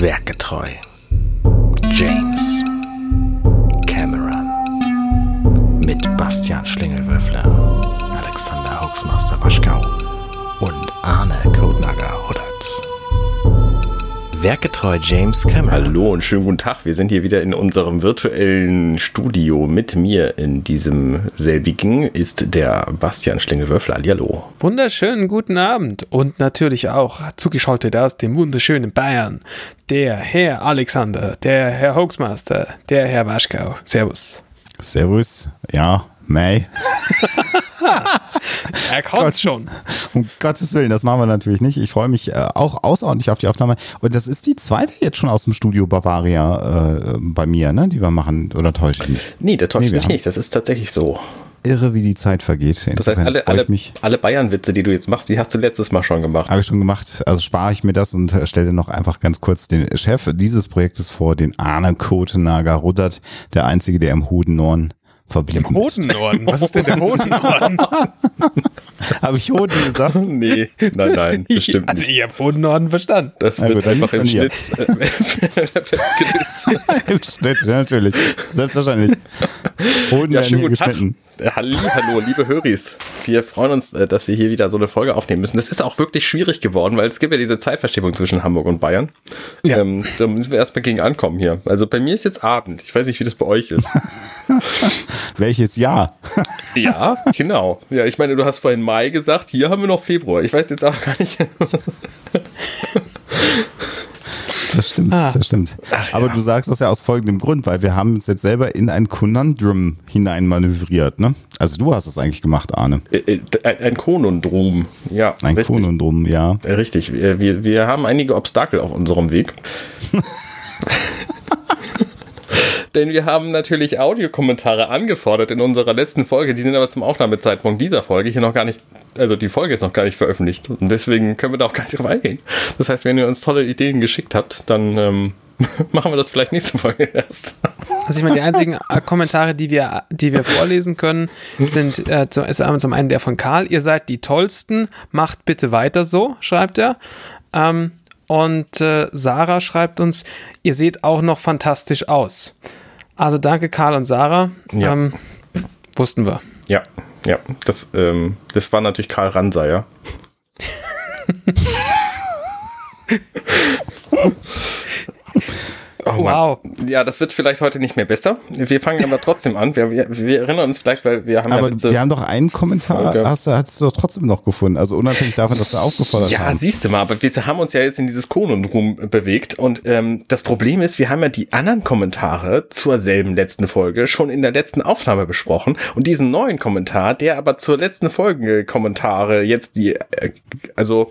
Werkgetreu. James Cameron. Mit Bastian Schlingelwürfler, Alexander Hoaxmaster Waschkau und Arne Kodnager Huddert. Werkgetreu James Cameron. Hallo und schönen guten Tag. Wir sind hier wieder in unserem virtuellen Studio. Mit mir in diesem selbigen ist der Bastian Schlingelwürfler. Hallo. Wunderschönen guten Abend und natürlich auch zugeschaltet aus dem wunderschönen Bayern, der Herr Alexander, der Herr Hoaxmaster, der Herr Waschkau. Servus. Servus. Ja, May. er kommt's schon. Um Gottes Willen, das machen wir natürlich nicht. Ich freue mich äh, auch außerordentlich auf die Aufnahme. Und das ist die zweite jetzt schon aus dem Studio Bavaria äh, bei mir, ne, die wir machen. Oder täusche ich mich? Nee, der täuscht nee, mich nicht. Das ist tatsächlich so. Irre, wie die Zeit vergeht. Das heißt, alle, alle, alle Bayern-Witze, die du jetzt machst, die hast du letztes Mal schon gemacht. Habe ich schon gemacht. Also spare ich mir das und stelle noch einfach ganz kurz den Chef dieses Projektes vor, den Arne Kotenager Ruddert, der Einzige, der im Hodennorden verblieben Im Hodennorden? Was ist denn der Hodennorden? habe ich Hoden gesagt? Nee, nein, nein, bestimmt Also ich habe Hodennorden verstanden. Das wird gut, einfach im Schnitt Im Schnitt, ja, natürlich. Selbstverständlich. Hoden ja, werden hier geschnitten. Tag. Halli, hallo, liebe Höris. Wir freuen uns, äh, dass wir hier wieder so eine Folge aufnehmen müssen. Das ist auch wirklich schwierig geworden, weil es gibt ja diese Zeitverschiebung zwischen Hamburg und Bayern. Ja. Ähm, da müssen wir erstmal gegen ankommen hier. Also bei mir ist jetzt Abend. Ich weiß nicht, wie das bei euch ist. Welches Jahr? ja, genau. Ja, ich meine, du hast vorhin Mai gesagt. Hier haben wir noch Februar. Ich weiß jetzt auch gar nicht. Das stimmt, ah. das stimmt. Ach, Aber ja. du sagst das ja aus folgendem Grund, weil wir haben uns jetzt selber in ein Konundrum hineinmanövriert, ne? Also du hast es eigentlich gemacht, Arne. Äh, äh, ein Konundrum, ja. Ein richtig. Konundrum, ja. Äh, richtig. Wir, wir haben einige Obstakel auf unserem Weg. denn wir haben natürlich Audiokommentare angefordert in unserer letzten Folge. Die sind aber zum Aufnahmezeitpunkt dieser Folge hier noch gar nicht, also die Folge ist noch gar nicht veröffentlicht. Und deswegen können wir da auch gar nicht drauf eingehen. Das heißt, wenn ihr uns tolle Ideen geschickt habt, dann ähm, machen wir das vielleicht nächste Folge erst. Also ich meine, die einzigen äh, Kommentare, die wir, die wir vorlesen können, sind äh, ist zum einen der von Karl. Ihr seid die Tollsten, macht bitte weiter so, schreibt er. Ähm, und äh, Sarah schreibt uns, ihr seht auch noch fantastisch aus. Also danke Karl und Sarah. Ja. Ähm, wussten wir. Ja, ja. Das, ähm, das war natürlich Karl Ranseier. Oh wow. Ja, das wird vielleicht heute nicht mehr besser. Wir fangen aber trotzdem an. Wir, wir, wir erinnern uns vielleicht, weil wir haben aber ja wir haben doch einen Kommentar, Folge. hast du, hast du doch trotzdem noch gefunden. Also unabhängig davon, dass wir aufgefordert ja, haben. Ja, siehst du mal, aber wir haben uns ja jetzt in dieses Konundrum bewegt und ähm, das Problem ist, wir haben ja die anderen Kommentare zur selben letzten Folge schon in der letzten Aufnahme besprochen und diesen neuen Kommentar, der aber zur letzten Folge Kommentare jetzt die, äh, also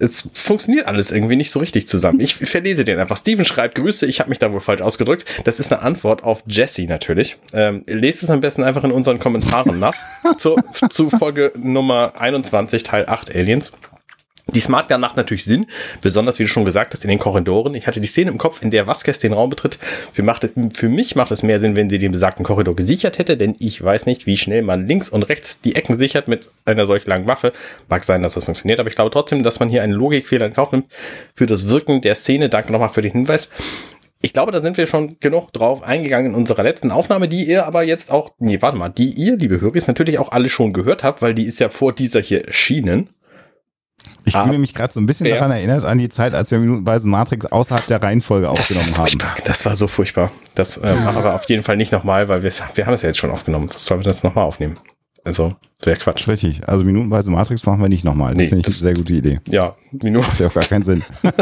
es funktioniert alles irgendwie nicht so richtig zusammen. Ich verlese den einfach. Steven schreibt Grüße, ich habe mich da wohl falsch ausgedrückt. Das ist eine Antwort auf Jesse natürlich. Ähm, lest es am besten einfach in unseren Kommentaren nach. zu, zu Folge Nummer 21, Teil 8 Aliens. Die Smart Gun macht natürlich Sinn, besonders wie du schon gesagt hast, in den Korridoren. Ich hatte die Szene im Kopf, in der Vasquez den Raum betritt. Für, macht, für mich macht es mehr Sinn, wenn sie den besagten Korridor gesichert hätte, denn ich weiß nicht, wie schnell man links und rechts die Ecken sichert mit einer solch langen Waffe. Mag sein, dass das funktioniert, aber ich glaube trotzdem, dass man hier einen Logikfehler in Kauf nimmt für das Wirken der Szene. Danke nochmal für den Hinweis. Ich glaube, da sind wir schon genug drauf eingegangen in unserer letzten Aufnahme, die ihr aber jetzt auch, nee, warte mal, die ihr, liebe Hörer, natürlich auch alle schon gehört habt, weil die ist ja vor dieser hier erschienen. Ich fühle mich gerade so ein bisschen ja. daran erinnert, an die Zeit, als wir minutenweise Matrix außerhalb der Reihenfolge aufgenommen haben. Das war so furchtbar. Das äh, machen wir auf jeden Fall nicht nochmal, weil wir, wir haben es ja jetzt schon aufgenommen. Was sollen wir das nochmal aufnehmen? Also, wäre Quatsch. Richtig. Also minutenweise Matrix machen wir nicht nochmal. Das nee, finde ich das, eine sehr gute Idee. Ja, Minuten. Macht ja auch gar keinen Sinn.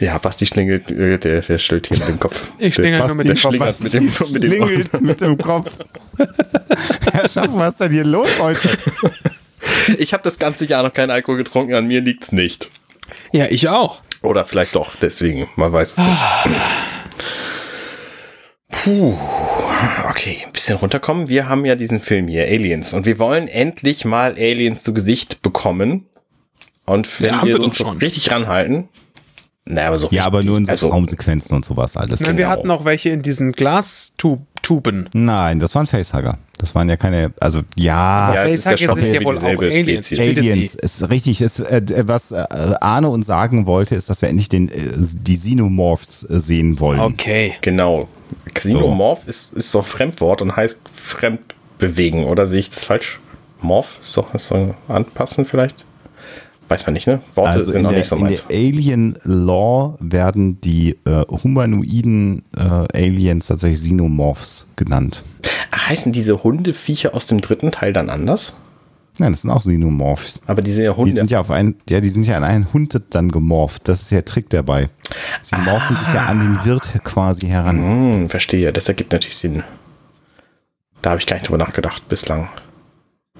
Ja, Basti schlingelt, äh, der, der stellt hier mit dem Kopf. Ich schlingel nur mit dem Kopf. Basti mit dem, mit dem schlingelt mit dem Kopf. Herr Schaffen, was ist denn hier los heute? Ich habe das ganze Jahr noch keinen Alkohol getrunken, an mir liegt's nicht. Ja, ich auch. Oder vielleicht doch, deswegen, man weiß es nicht. Puh, okay, ein bisschen runterkommen. Wir haben ja diesen Film hier, Aliens, und wir wollen endlich mal Aliens zu Gesicht bekommen. Und wenn wir, wir uns schon. richtig ranhalten, Naja, aber so Ja, aber nur in so also, Raumsequenzen und sowas alles. Nein, wir Genau. hatten auch welche in diesen Glastuben. Nein, das waren Facehugger. Das waren ja keine, also ja, Ja, ja Facehugger schon sind ja wohl auch Aliens. Spezies. Aliens, ist richtig. Ist, äh, was äh, Arne uns sagen wollte, ist, dass wir endlich den, äh, die Xenomorphs äh, sehen wollen. Okay. Genau. Xenomorph ist, ist so ein Fremdwort und heißt fremdbewegen, oder sehe ich das falsch? Morph ist doch, ist doch anpassen vielleicht? Weiß man nicht, ne? Worte Also sind in noch der, nicht so in meins. der Alien Law werden die äh, humanoiden äh, Aliens tatsächlich Xenomorphs genannt. Ach, heißen diese Hundeviecher aus dem dritten Teil dann anders? Nein, das sind auch Xenomorphs. Aber die sind ja Die Hunde. sind ja auf einen, ja, die sind ja an einen Hund dann gemorpht. Das ist ja der Trick dabei. Sie morphen sich ja an den Wirt quasi heran. Hm, verstehe. Das ergibt natürlich Sinn. Da habe ich gar nicht drüber nachgedacht bislang.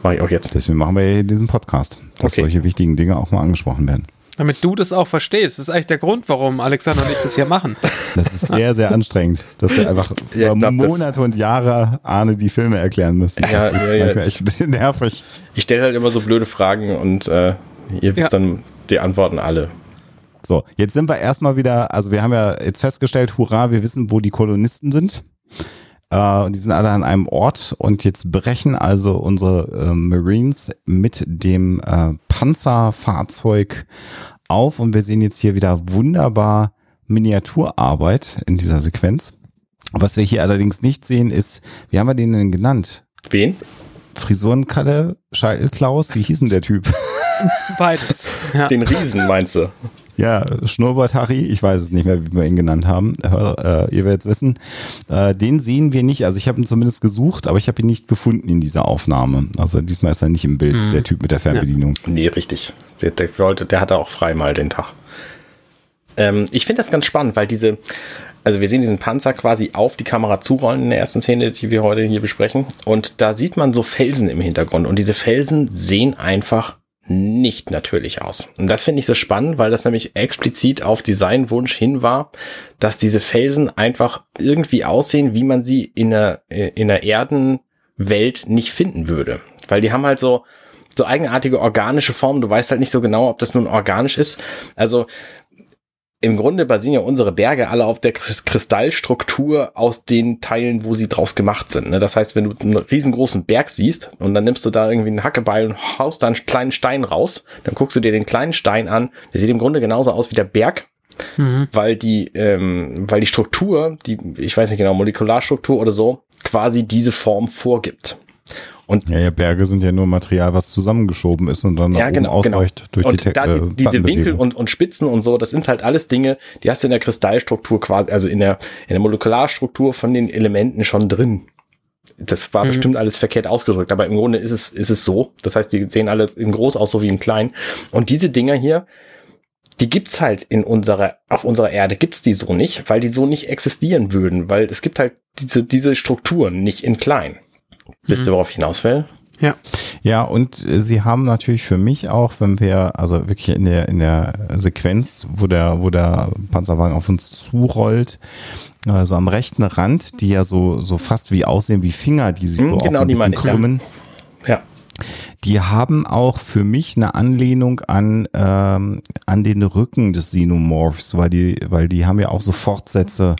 Mache ich auch jetzt. Deswegen machen wir ja diesen Podcast, dass Okay. solche wichtigen Dinge auch mal angesprochen werden. Damit du das auch verstehst. Das ist eigentlich der Grund, warum Alexander und ich das hier machen. Das ist sehr, sehr anstrengend, dass wir einfach Ja, über Monate und Jahre Arne die Filme erklären müssen. Das Ja, ist ja, ja. manchmal echt ein bisschen nervig. Ich stelle halt immer so blöde Fragen und äh, ihr wisst Ja. dann die Antworten alle. So, jetzt sind wir erstmal wieder, also wir haben ja jetzt festgestellt, hurra, wir wissen, wo die Kolonisten sind. Äh, und die sind alle an einem Ort und jetzt brechen also unsere äh, Marines mit dem äh, Panzerfahrzeug auf und wir sehen jetzt hier wieder wunderbar Miniaturarbeit in dieser Sequenz. Was wir hier allerdings nicht sehen ist, wie haben wir den denn genannt? Wen? Frisurenkalle, Scheitelklaus, wie hieß denn der Typ? Beides. Ja. Den Riesen meinst du? Ja, Schnurrbart Harry, ich weiß es nicht mehr, wie wir ihn genannt haben. Hör, äh, ihr werdet es wissen. Äh, den sehen wir nicht. Also ich habe ihn zumindest gesucht, aber ich habe ihn nicht gefunden in dieser Aufnahme. Also diesmal ist er nicht im Bild, der Typ mit der Fernbedienung. Nee, richtig. Der, der, wollte, der hatte auch frei mal den Tag. Ähm, ich finde das ganz spannend, weil diese, also wir sehen diesen Panzer quasi auf die Kamera zurollen in der ersten Szene, die wir heute hier besprechen. Und da sieht man so Felsen im Hintergrund. Und diese Felsen sehen einfach nicht natürlich aus. Und das finde ich so spannend, weil das nämlich explizit auf Designwunsch hin war, dass diese Felsen einfach irgendwie aussehen, wie man sie in der, in der Erdenwelt nicht finden würde. Weil die haben halt so, so eigenartige organische Formen. Du weißt halt nicht so genau, ob das nun organisch ist. Also im Grunde basieren ja unsere Berge alle auf der Krist- Kristallstruktur aus den Teilen, wo sie draus gemacht sind. ne? Das heißt, wenn du einen riesengroßen Berg siehst und dann nimmst du da irgendwie einen Hackebeil und haust da einen kleinen Stein raus, dann guckst du dir den kleinen Stein an. Der sieht im Grunde genauso aus wie der Berg, weil die, ähm, weil die Struktur, die, ich weiß nicht genau, Molekularstruktur oder so, quasi diese Form vorgibt. Und Ja, ja, Berge sind ja nur Material, was zusammengeschoben ist und dann nach ja, oben genau, genau. ausweicht durch und die, da äh, die, diese Winkel und, und Spitzen und so, das sind halt alles Dinge, die hast du in der Kristallstruktur quasi, also in der, in der Molekularstruktur von den Elementen schon drin. Das war bestimmt alles verkehrt ausgedrückt, aber im Grunde ist es, ist es so. Das heißt, die sehen alle in groß aus, so wie in klein. Und diese Dinger hier, die gibt's halt in unserer, auf unserer Erde gibt's die so nicht, weil die so nicht existieren würden, weil es gibt halt diese, diese Strukturen nicht in klein. Wisst ihr, worauf ich hinaus will? Ja. Ja, und äh, sie haben natürlich für mich auch, wenn wir, also wirklich in der, in der Sequenz, wo der, wo der Panzerwagen auf uns zurollt, also am rechten Rand, die ja so, so fast wie aussehen wie Finger, die sich Hm, so auch genau, ein die bisschen ich, ja. krümmen. Ja. Die haben auch für mich eine Anlehnung an, ähm, an den Rücken des Xenomorphs, weil die, weil die haben ja auch so Fortsätze,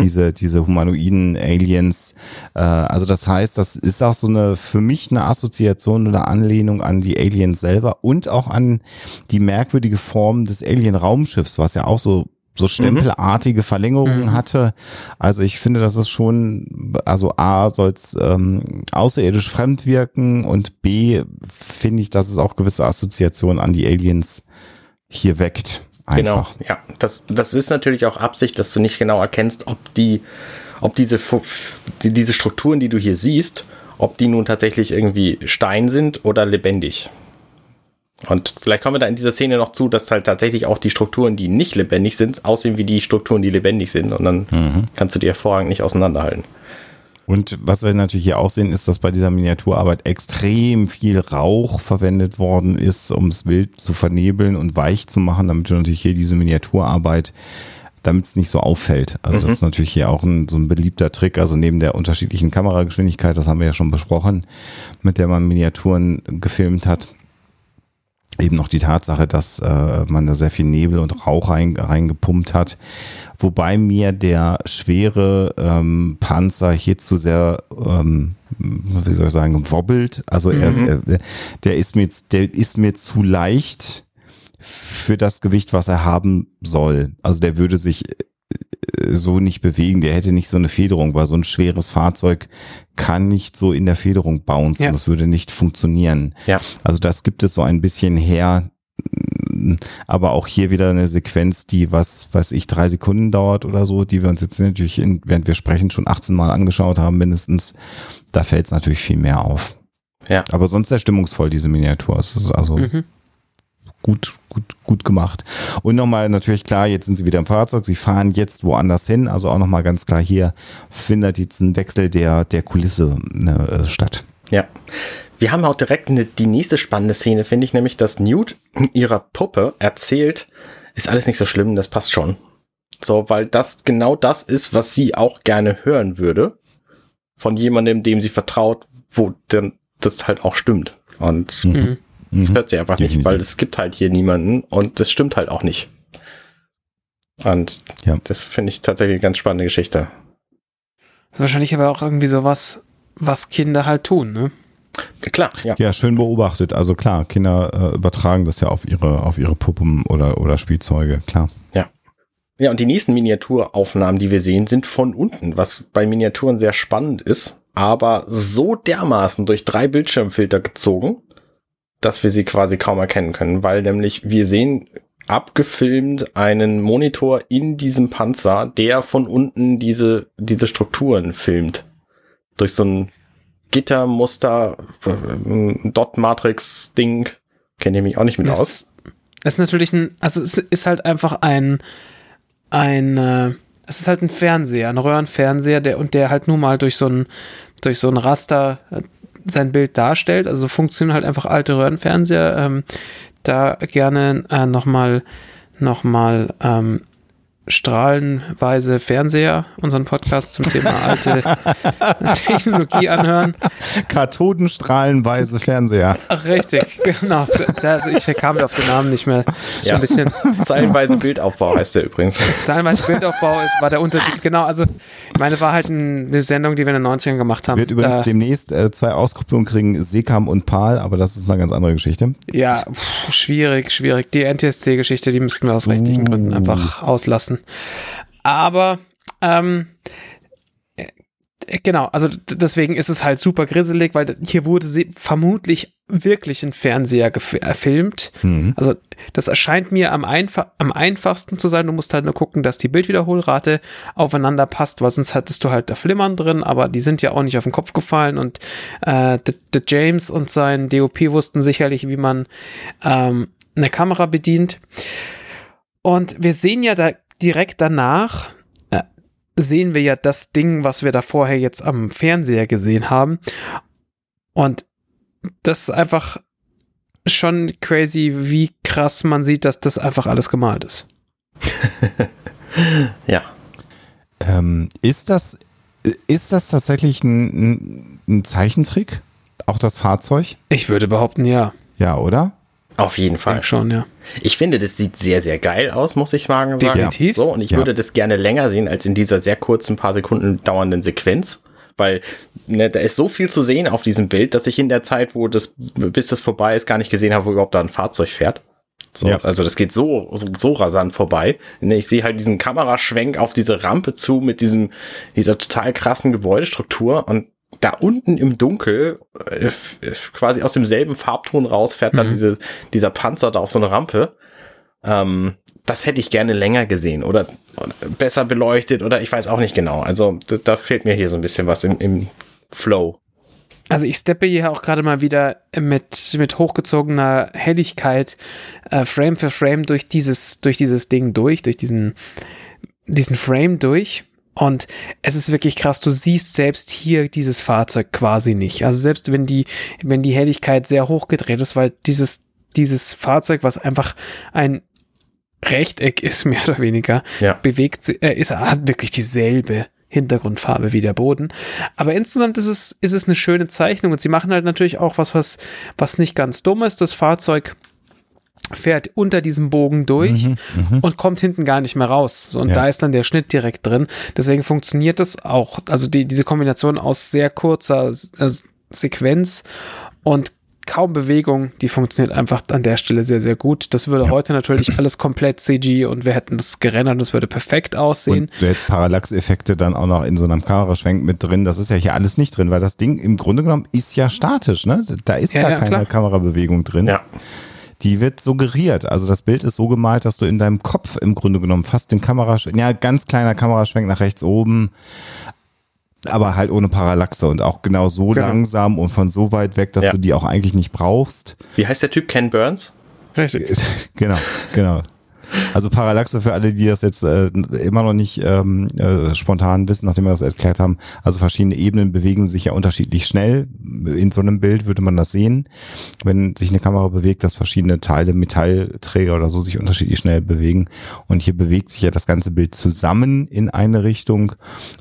diese, diese humanoiden Aliens. Äh, also das heißt, das ist auch so eine, für mich eine Assoziation oder Anlehnung an die Aliens selber und auch an die merkwürdige Form des Alien-Raumschiffs, was ja auch so so stempelartige Verlängerungen hatte. Also ich finde, das ist schon, also A, soll es ähm, außerirdisch fremd wirken und B, finde ich, dass es auch gewisse Assoziationen an die Aliens hier weckt. Einfach. Genau, ja. Das, das ist natürlich auch Absicht, dass du nicht genau erkennst, ob die, ob diese, diese Strukturen, die du hier siehst, ob die nun tatsächlich irgendwie Stein sind oder lebendig. Und vielleicht kommen wir da in dieser Szene noch zu, dass halt tatsächlich auch die Strukturen, die nicht lebendig sind, aussehen wie die Strukturen, die lebendig sind. Und dann kannst du die hervorragend nicht auseinanderhalten. Und was wir natürlich hier auch sehen, ist, dass bei dieser Miniaturarbeit extrem viel Rauch verwendet worden ist, um das Bild zu vernebeln und weich zu machen, damit du natürlich hier diese Miniaturarbeit, damit es nicht so auffällt. Also das ist natürlich hier auch ein, so ein beliebter Trick, also neben der unterschiedlichen Kamerageschwindigkeit, das haben wir ja schon besprochen, mit der man Miniaturen gefilmt hat. Eben noch die Tatsache, dass äh, man da sehr viel Nebel und Rauch rein, reingepumpt hat. Wobei mir der schwere ähm, Panzer hier zu sehr, ähm, wie soll ich sagen, wobbelt. Also er, er, der ist mir, der ist mir zu leicht für das Gewicht, was er haben soll. Also der würde sich so nicht bewegen. Der hätte nicht so eine Federung, weil so ein schweres Fahrzeug kann nicht so in der Federung bouncen. Ja. Das würde nicht funktionieren. Ja. Also das gibt es so ein bisschen her. Aber auch hier wieder eine Sequenz, die was, weiß ich, drei Sekunden dauert oder so, die wir uns jetzt natürlich, in, während wir sprechen, schon 18 Mal angeschaut haben mindestens. Da fällt es natürlich viel mehr auf. Ja. Aber sonst sehr stimmungsvoll, diese Miniatur. Es ist also Mhm. Gut, gut, gut gemacht. Und nochmal natürlich klar, jetzt sind sie wieder im Fahrzeug, sie fahren jetzt woanders hin, also auch nochmal ganz klar hier findet jetzt ein Wechsel der, der Kulisse äh, statt. Ja. Wir haben auch direkt eine, die nächste spannende Szene, finde ich, nämlich, dass Newt ihrer Puppe erzählt, ist alles nicht so schlimm, das passt schon. So, weil das genau das ist, was sie auch gerne hören würde. Von jemandem, dem sie vertraut, wo dann das halt auch stimmt. Und Mhm. Das hört sie einfach nicht, Definitiv. weil es gibt halt hier niemanden und das stimmt halt auch nicht. Und Ja. das finde ich tatsächlich eine ganz spannende Geschichte. Das ist wahrscheinlich aber auch irgendwie sowas, was Kinder halt tun, ne? Klar, ja. Ja, schön beobachtet. Also klar, Kinder äh, übertragen das ja auf ihre, auf ihre Puppen oder, oder Spielzeuge, klar. Ja, und die nächsten Miniaturaufnahmen, die wir sehen, sind von unten, was bei Miniaturen sehr spannend ist, aber so dermaßen durch drei Bildschirmfilter gezogen, dass wir sie quasi kaum erkennen können, weil nämlich wir sehen abgefilmt einen Monitor in diesem Panzer, der von unten diese, diese Strukturen filmt. Durch so ein Gittermuster, äh, Dot-Matrix-Ding. Kennt ihr mich auch nicht mit Das aus? ist natürlich ein, also es ist halt einfach ein, ein, äh, es ist halt ein Fernseher, ein Röhrenfernseher, der und der halt nur mal durch so ein, durch so ein Raster äh, sein Bild darstellt. Also so funktionieren halt einfach alte Röhrenfernseher. Ähm, da gerne äh, nochmal, nochmal ähm, strahlenweise Fernseher, unseren Podcast zum Thema alte Technologie anhören. Kathodenstrahlenweise Fernseher. Ach, richtig, genau. Also ich kam auf den Namen nicht mehr. Ist Ja. ein bisschen. Zeilenweise Bildaufbau heißt der übrigens. Teilweise Bildaufbau ist, war der Untertitel. Genau, also ich meine, war halt ein, eine Sendung, die wir in den 90ern gemacht haben. Wird übrigens Äh, demnächst äh, zwei Auskopplungen kriegen, Sekam und Pal, aber das ist eine ganz andere Geschichte. ja, pff, schwierig, schwierig. Die NTSC-Geschichte, die müssten wir aus rechtlichen Uh. Gründen einfach auslassen. Aber ähm, äh, Genau, also deswegen ist es halt super grisselig, weil hier wurde sie vermutlich wirklich ein Fernseher gef- gefilmt. Mhm. Also das erscheint mir am, einfach, am einfachsten zu sein. Du musst halt nur gucken, dass die Bildwiederholrate aufeinander passt, weil sonst hattest du halt da Flimmern drin, aber die sind ja auch nicht auf den Kopf gefallen und äh, der James und sein DOP wussten sicherlich, wie man ähm, eine Kamera bedient. Und wir sehen ja da direkt danach, äh, sehen wir ja das Ding, was wir da vorher jetzt am Fernseher gesehen haben. Und das ist einfach schon crazy, wie krass man sieht, dass das einfach alles gemalt ist. Ja. Ähm, ist das, ist das tatsächlich ein, ein, ein Zeichentrick? Auch das Fahrzeug? Ich würde behaupten, ja. Ja, oder? Auf jeden Fall. Denk schon, ja. Ich finde, das sieht sehr, sehr geil aus, muss ich sagen. Definitiv. So, und ich Ja. würde das gerne länger sehen als in dieser sehr kurzen, paar Sekunden dauernden Sequenz. Weil ne, da ist so viel zu sehen auf diesem Bild, dass ich in der Zeit, wo das, bis das vorbei ist, gar nicht gesehen habe, wo überhaupt da ein Fahrzeug fährt. So, Ja. Also das geht so, so, so rasant vorbei. Ne, Ich sehe halt diesen Kameraschwenk auf diese Rampe zu mit diesem, dieser total krassen Gebäudestruktur und da unten im Dunkel, äh, f- quasi aus demselben Farbton raus, fährt dann Mhm. diese, dieser Panzer da auf so eine Rampe. Ähm, das hätte ich gerne länger gesehen oder besser beleuchtet oder ich weiß auch nicht genau. Also da, da fehlt mir hier so ein bisschen was im, im Flow. Also ich steppe hier auch gerade mal wieder mit, mit hochgezogener Helligkeit äh, Frame für Frame durch dieses, durch dieses Ding durch, durch diesen, diesen Frame durch. Und es ist wirklich krass, du siehst selbst hier dieses Fahrzeug quasi nicht. Also selbst wenn die, wenn die Helligkeit sehr hoch gedreht ist, weil dieses, dieses Fahrzeug, was einfach ein Rechteck ist, mehr oder weniger, Ja. bewegt, äh, ist, hat wirklich dieselbe Hintergrundfarbe wie der Boden. Aber insgesamt ist es, ist es eine schöne Zeichnung und sie machen halt natürlich auch was, was, was nicht ganz dumm ist. Das Fahrzeug fährt unter diesem Bogen durch mhm, und kommt hinten gar nicht mehr raus. So, und ja. da ist dann der Schnitt direkt drin. Deswegen funktioniert es auch. Also die, diese Kombination aus sehr kurzer äh, Sequenz und kaum Bewegung, die funktioniert einfach an der Stelle sehr, sehr gut. Das würde ja. heute natürlich alles komplett CG und wir hätten das gerendert, das würde perfekt aussehen. Und du hättest Parallax-Effekte dann auch noch in so einem Kameraschwenk mit drin. Das ist ja hier alles nicht drin, weil das Ding im Grunde genommen ist ja statisch, ne? Da ist ja, gar ja, keine klar. Kamerabewegung drin. Ja die wird suggeriert. Also das Bild ist so gemalt, dass du in deinem Kopf im Grunde genommen fast den Kameraschwenk, ja, ganz kleiner Kameraschwenk nach rechts oben, aber halt ohne Parallaxe und auch genau so genau. langsam und von so weit weg, dass ja. du die auch eigentlich nicht brauchst. Wie heißt der Typ? Ken Burns? Richtig. genau, genau. Also Parallaxe für alle, die das jetzt äh, immer noch nicht ähm, äh, spontan wissen, nachdem wir das erklärt haben. Also verschiedene Ebenen bewegen sich ja unterschiedlich schnell. In so einem Bild würde man das sehen, wenn sich eine Kamera bewegt, dass verschiedene Teile, Metallträger oder so sich unterschiedlich schnell bewegen. Und hier bewegt sich ja das ganze Bild zusammen in eine Richtung.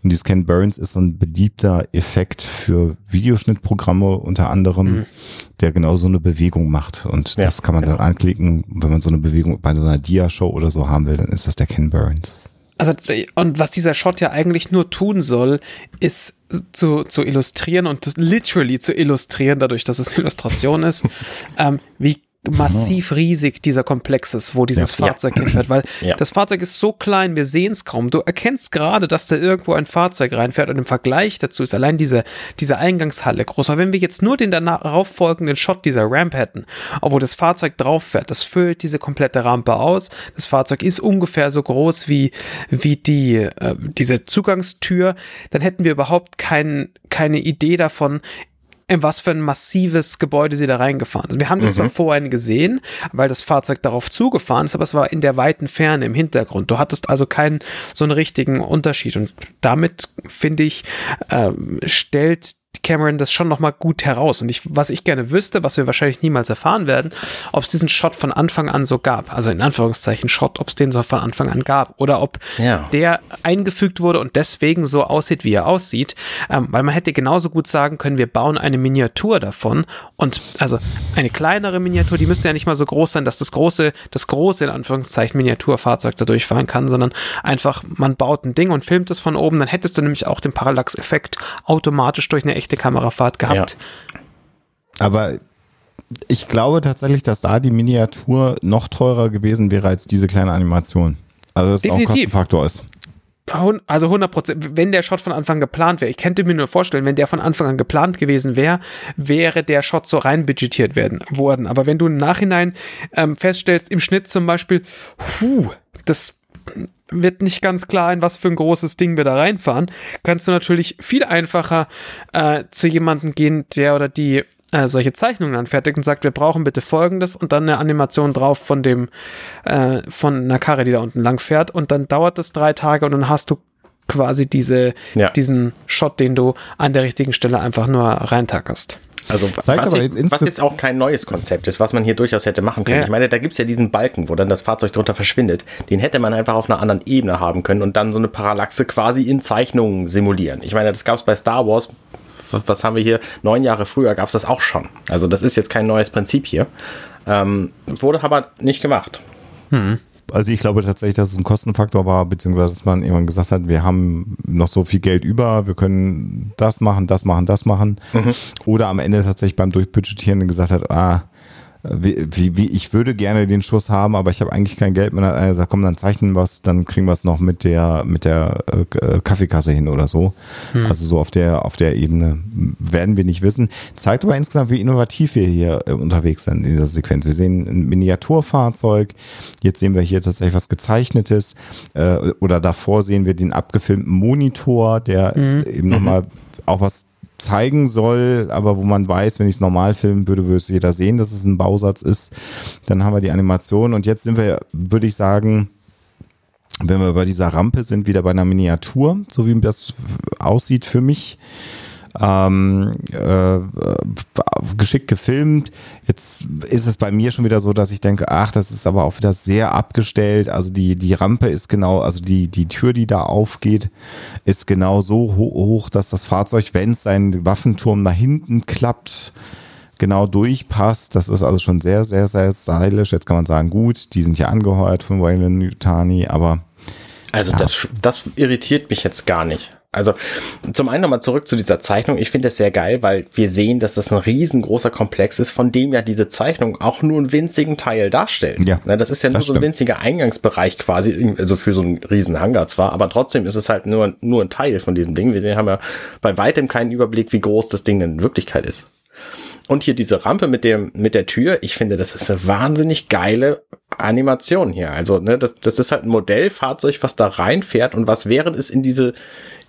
Und die Scan Burns ist so ein beliebter Effekt für Videoschnittprogramme unter anderem. Mhm der genau so eine Bewegung macht. Und ja, das kann man genau. dann anklicken. Wenn man so eine Bewegung bei so einer Dia-Show oder so haben will, dann ist das der Ken Burns. Also, und was dieser Shot ja eigentlich nur tun soll, ist zu, zu illustrieren und literally zu illustrieren, dadurch, dass es Illustration ist, ähm, wie massiv riesig dieser Komplex ist, wo dieses ja. Fahrzeug hinfährt, weil ja. das Fahrzeug ist so klein, wir sehen es kaum. Du erkennst gerade, dass da irgendwo ein Fahrzeug reinfährt und im Vergleich dazu ist allein diese, diese Eingangshalle groß. Aber wenn wir jetzt nur den darauf folgenden Shot dieser Ramp hätten, obwohl das Fahrzeug drauf fährt, das füllt diese komplette Rampe aus. Das Fahrzeug ist ungefähr so groß wie, wie die, äh, diese Zugangstür, dann hätten wir überhaupt kein, keine Idee davon, in was für ein massives Gebäude sie da reingefahren sind. Wir haben das mhm. zwar vorhin gesehen, weil das Fahrzeug darauf zugefahren ist, aber es war in der weiten Ferne im Hintergrund. Du hattest also keinen so einen richtigen Unterschied. Und damit, finde ich, äh, stellt Cameron das schon nochmal gut heraus. Und ich, was ich gerne wüsste, was wir wahrscheinlich niemals erfahren werden, ob es diesen Shot von Anfang an so gab. Also in Anführungszeichen Shot, ob es den so von Anfang an gab. Oder ob ja. der eingefügt wurde und deswegen so aussieht, wie er aussieht. Ähm, weil man hätte genauso gut sagen können, wir bauen eine Miniatur davon. Und also eine kleinere Miniatur, die müsste ja nicht mal so groß sein, dass das große, das große in Anführungszeichen Miniaturfahrzeug da durchfahren kann, sondern einfach, man baut ein Ding und filmt es von oben. Dann hättest du nämlich auch den Parallax-Effekt automatisch durch eine echte schlechte Kamerafahrt gehabt. Ja. Aber ich glaube tatsächlich, dass da die Miniatur noch teurer gewesen wäre als diese kleine Animation. Also das Definitiv. auch ein Kostenfaktor ist. Also 100 Prozent, wenn der Shot von Anfang geplant wäre. Ich könnte mir nur vorstellen, wenn der von Anfang an geplant gewesen wäre, wäre der Shot so rein budgetiert werden, worden. Aber wenn du im Nachhinein ähm, feststellst, im Schnitt zum Beispiel, puh, das wird nicht ganz klar, in was für ein großes Ding wir da reinfahren, kannst du natürlich viel einfacher äh, zu jemandem gehen, der oder die äh, solche Zeichnungen anfertigt und sagt, wir brauchen bitte folgendes und dann eine Animation drauf von dem, äh, von einer Karre, die da unten lang fährt und dann dauert das drei Tage und dann hast du quasi diese, ja. diesen Shot, den du an der richtigen Stelle einfach nur reintackerst. Also was, jetzt, was jetzt auch kein neues Konzept ist, was man hier durchaus hätte machen können. Ja. Ich meine, da gibt es ja diesen Balken, wo dann das Fahrzeug drunter verschwindet. Den hätte man einfach auf einer anderen Ebene haben können und dann so eine Parallaxe quasi in Zeichnungen simulieren. Ich meine, das gab es bei Star Wars. Was haben wir hier? Neun Jahre früher gab es das auch schon. Also das ist jetzt kein neues Prinzip hier. Ähm, wurde aber nicht gemacht. Hm. Also ich glaube tatsächlich, dass es ein Kostenfaktor war, beziehungsweise dass man irgendwann gesagt hat, wir haben noch so viel Geld über, wir können das machen, das machen, das machen. Mhm. Oder am Ende tatsächlich beim Durchbudgetieren gesagt hat, ah, wie, wie, wie, ich würde gerne den Schuss haben, aber ich habe eigentlich kein Geld. Man hat einer gesagt, komm, dann zeichnen wir es, dann kriegen wir es noch mit der, mit der äh, Kaffeekasse hin oder so. Hm. Also so auf der, auf der Ebene werden wir nicht wissen. Zeigt aber insgesamt, wie innovativ wir hier äh, unterwegs sind in dieser Sequenz. Wir sehen ein Miniaturfahrzeug, jetzt sehen wir hier tatsächlich was gezeichnetes äh, oder davor sehen wir den abgefilmten Monitor, der mhm. eben nochmal mhm. auch was zeigen soll, aber wo man weiß, wenn ich es normal filmen würde, würde es jeder sehen, dass es ein Bausatz ist. Dann haben wir die Animation und jetzt sind wir, würde ich sagen, wenn wir bei dieser Rampe sind, wieder bei einer Miniatur, so wie das aussieht für mich ähm, äh, geschickt gefilmt. Jetzt ist es bei mir schon wieder so, dass ich denke, ach, das ist aber auch wieder sehr abgestellt. Also die, die Rampe ist genau, also die, die Tür, die da aufgeht, ist genau so hoch, dass das Fahrzeug, wenn es seinen Waffenturm nach hinten klappt, genau durchpasst. Das ist also schon sehr, sehr, sehr stylisch. Jetzt kann man sagen, gut, die sind ja angeheuert von Wayland Yutani, aber Also Ja. das, das irritiert mich jetzt gar nicht. Also zum einen nochmal zurück zu dieser Zeichnung. Ich finde das sehr geil, weil wir sehen, dass das ein riesengroßer Komplex ist, von dem ja diese Zeichnung auch nur einen winzigen Teil darstellt. Ja, Na, das ist ja nur so ein winziger Eingangsbereich quasi, also für so einen riesen Hangar zwar, aber trotzdem ist es halt nur, nur ein Teil von diesem Ding. Wir haben ja bei weitem keinen Überblick, wie groß das Ding in Wirklichkeit ist. Und hier diese Rampe mit dem, mit der Tür, ich finde, das ist eine wahnsinnig geile Animation hier. Also, ne, das, das ist halt ein Modellfahrzeug, was da reinfährt und was während es in diese,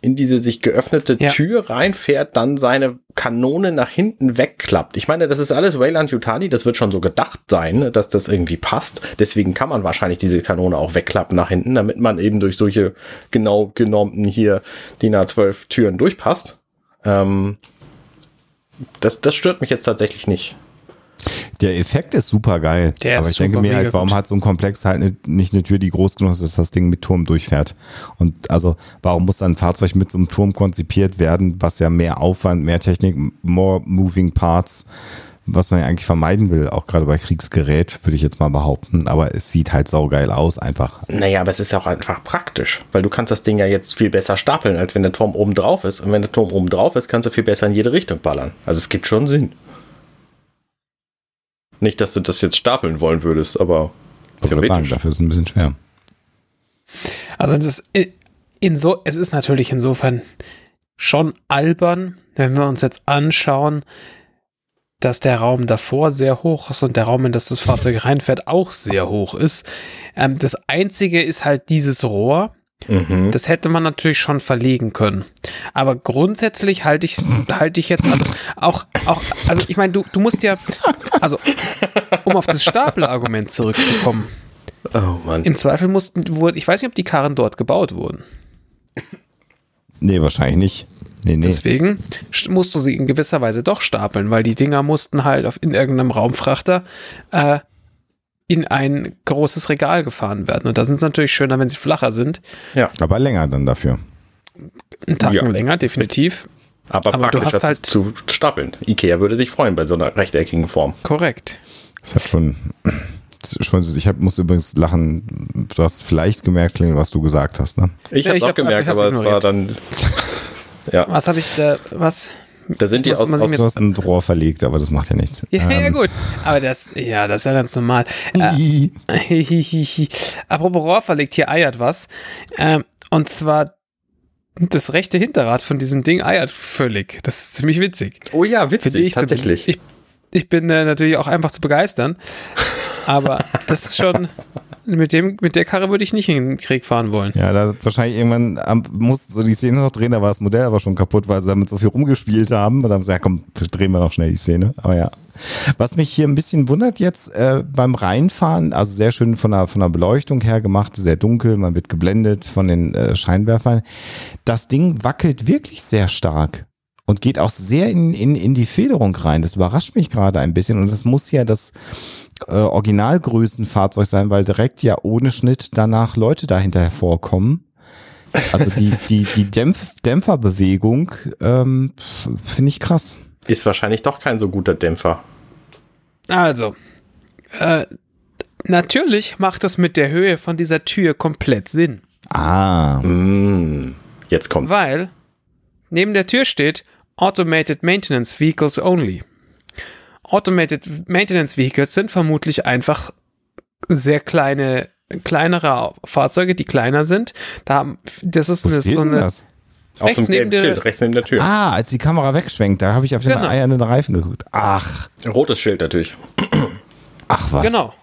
in diese sich geöffnete Ja. Tür reinfährt, dann seine Kanone nach hinten wegklappt. Ich meine, das ist alles Wayland Yutani, das wird schon so gedacht sein, dass das irgendwie passt. Deswegen kann man wahrscheinlich diese Kanone auch wegklappen nach hinten, damit man eben durch solche genau genormten hier DIN A12 Türen durchpasst. Ähm, das, das stört mich jetzt tatsächlich nicht. Der Effekt ist super geil. Der aber ist ich denke mir halt, warum gut. hat so ein Komplex halt nicht eine Tür, die groß genug ist, dass das Ding mit Turm durchfährt? Und also, warum muss dann ein Fahrzeug mit so einem Turm konzipiert werden, was ja mehr Aufwand, mehr Technik, more moving parts, was man ja eigentlich vermeiden will, auch gerade bei Kriegsgerät, würde ich jetzt mal behaupten. Aber es sieht halt saugeil aus, einfach. Naja, aber es ist ja auch einfach praktisch, weil du kannst das Ding ja jetzt viel besser stapeln, als wenn der Turm oben drauf ist. Und wenn der Turm oben drauf ist, kannst du viel besser in jede Richtung ballern. Also es gibt schon Sinn. Nicht, dass du das jetzt stapeln wollen würdest, aber würde sagen, theoretisch. dafür ist es ein bisschen schwer. Also das in so, es ist natürlich insofern schon albern, wenn wir uns jetzt anschauen, dass der Raum davor sehr hoch ist und der Raum, in das das Fahrzeug reinfährt, auch sehr hoch ist. Ähm, das einzige ist halt dieses Rohr. Mhm. Das hätte man natürlich schon verlegen können. Aber grundsätzlich halte ich halte ich jetzt, also auch, auch, also ich meine, du, du musst ja, also um auf das Stapelargument zurückzukommen, Oh Mann. im Zweifel mussten, wurde, ich weiß nicht, ob die Karren dort gebaut wurden. Nee, wahrscheinlich nicht. Nee, nee. Deswegen st- musst du sie in gewisser Weise doch stapeln, weil die Dinger mussten halt auf, in irgendeinem Raumfrachter äh, in ein großes Regal gefahren werden. Und da sind es natürlich schöner, wenn sie flacher sind. Aber länger dann dafür. Einen Tacken Ja. länger, definitiv. Aber, aber du hast halt- zu stapeln. Ikea würde sich freuen bei so einer rechteckigen Form. Korrekt. Das hat schon, schon ich hab, muss übrigens lachen, du hast vielleicht gemerkt, was du gesagt hast, ne? Ich Ja, habe auch hab- gemerkt, hab's aber es war dann. Ja, Was habe ich da, was? Da sind die aus, aus hast ein Rohr verlegt, aber das macht ja nichts. Ja, ja Ähm, gut. Aber das, ja, das ist ja ganz normal. Äh, Apropos Rohr verlegt, hier eiert was. Ähm, und zwar das rechte Hinterrad von diesem Ding eiert völlig. Das ist ziemlich witzig. Oh ja, witzig, ich tatsächlich. Ich, ich bin äh, natürlich auch einfach zu begeistern. Aber das ist schon, mit, dem, mit der Karre würde ich nicht in den Krieg fahren wollen. Ja, da wahrscheinlich irgendwann am, mussten so die Szene noch drehen, da war das Modell aber schon kaputt, weil sie damit so viel rumgespielt haben. Und dann haben sie gesagt, ja, komm, drehen wir noch schnell die Szene. Aber ja. Was mich hier ein bisschen wundert jetzt äh, beim Reinfahren, also sehr schön von der, von der Beleuchtung her gemacht, sehr dunkel, man wird geblendet von den äh, Scheinwerfern. Das Ding wackelt wirklich sehr stark und geht auch sehr in, in, in die Federung rein. Das überrascht mich gerade ein bisschen und es muss ja das äh, Originalgrößenfahrzeug sein, weil direkt ja ohne Schnitt danach Leute dahinter hervorkommen. Also die, die, die Dämpf Dämpferbewegung ähm, finde ich krass. Ist wahrscheinlich doch kein so guter Dämpfer. Also, äh, natürlich macht das mit der Höhe von dieser Tür komplett Sinn. Ah, Mm, jetzt kommt. Weil neben der Tür steht Automated Maintenance Vehicles Only. Automated Maintenance Vehicles sind vermutlich einfach sehr kleine, kleinere Fahrzeuge, die kleiner sind. Da, das ist eine, so eine, das? Auf rechts dem neben gelben der- Schild, rechts neben der Tür. Ah, als die Kamera wegschwenkt, da habe ich auf den Genau. eiernden Reifen geguckt. Ach, Rotes Schild natürlich. ach was. genau.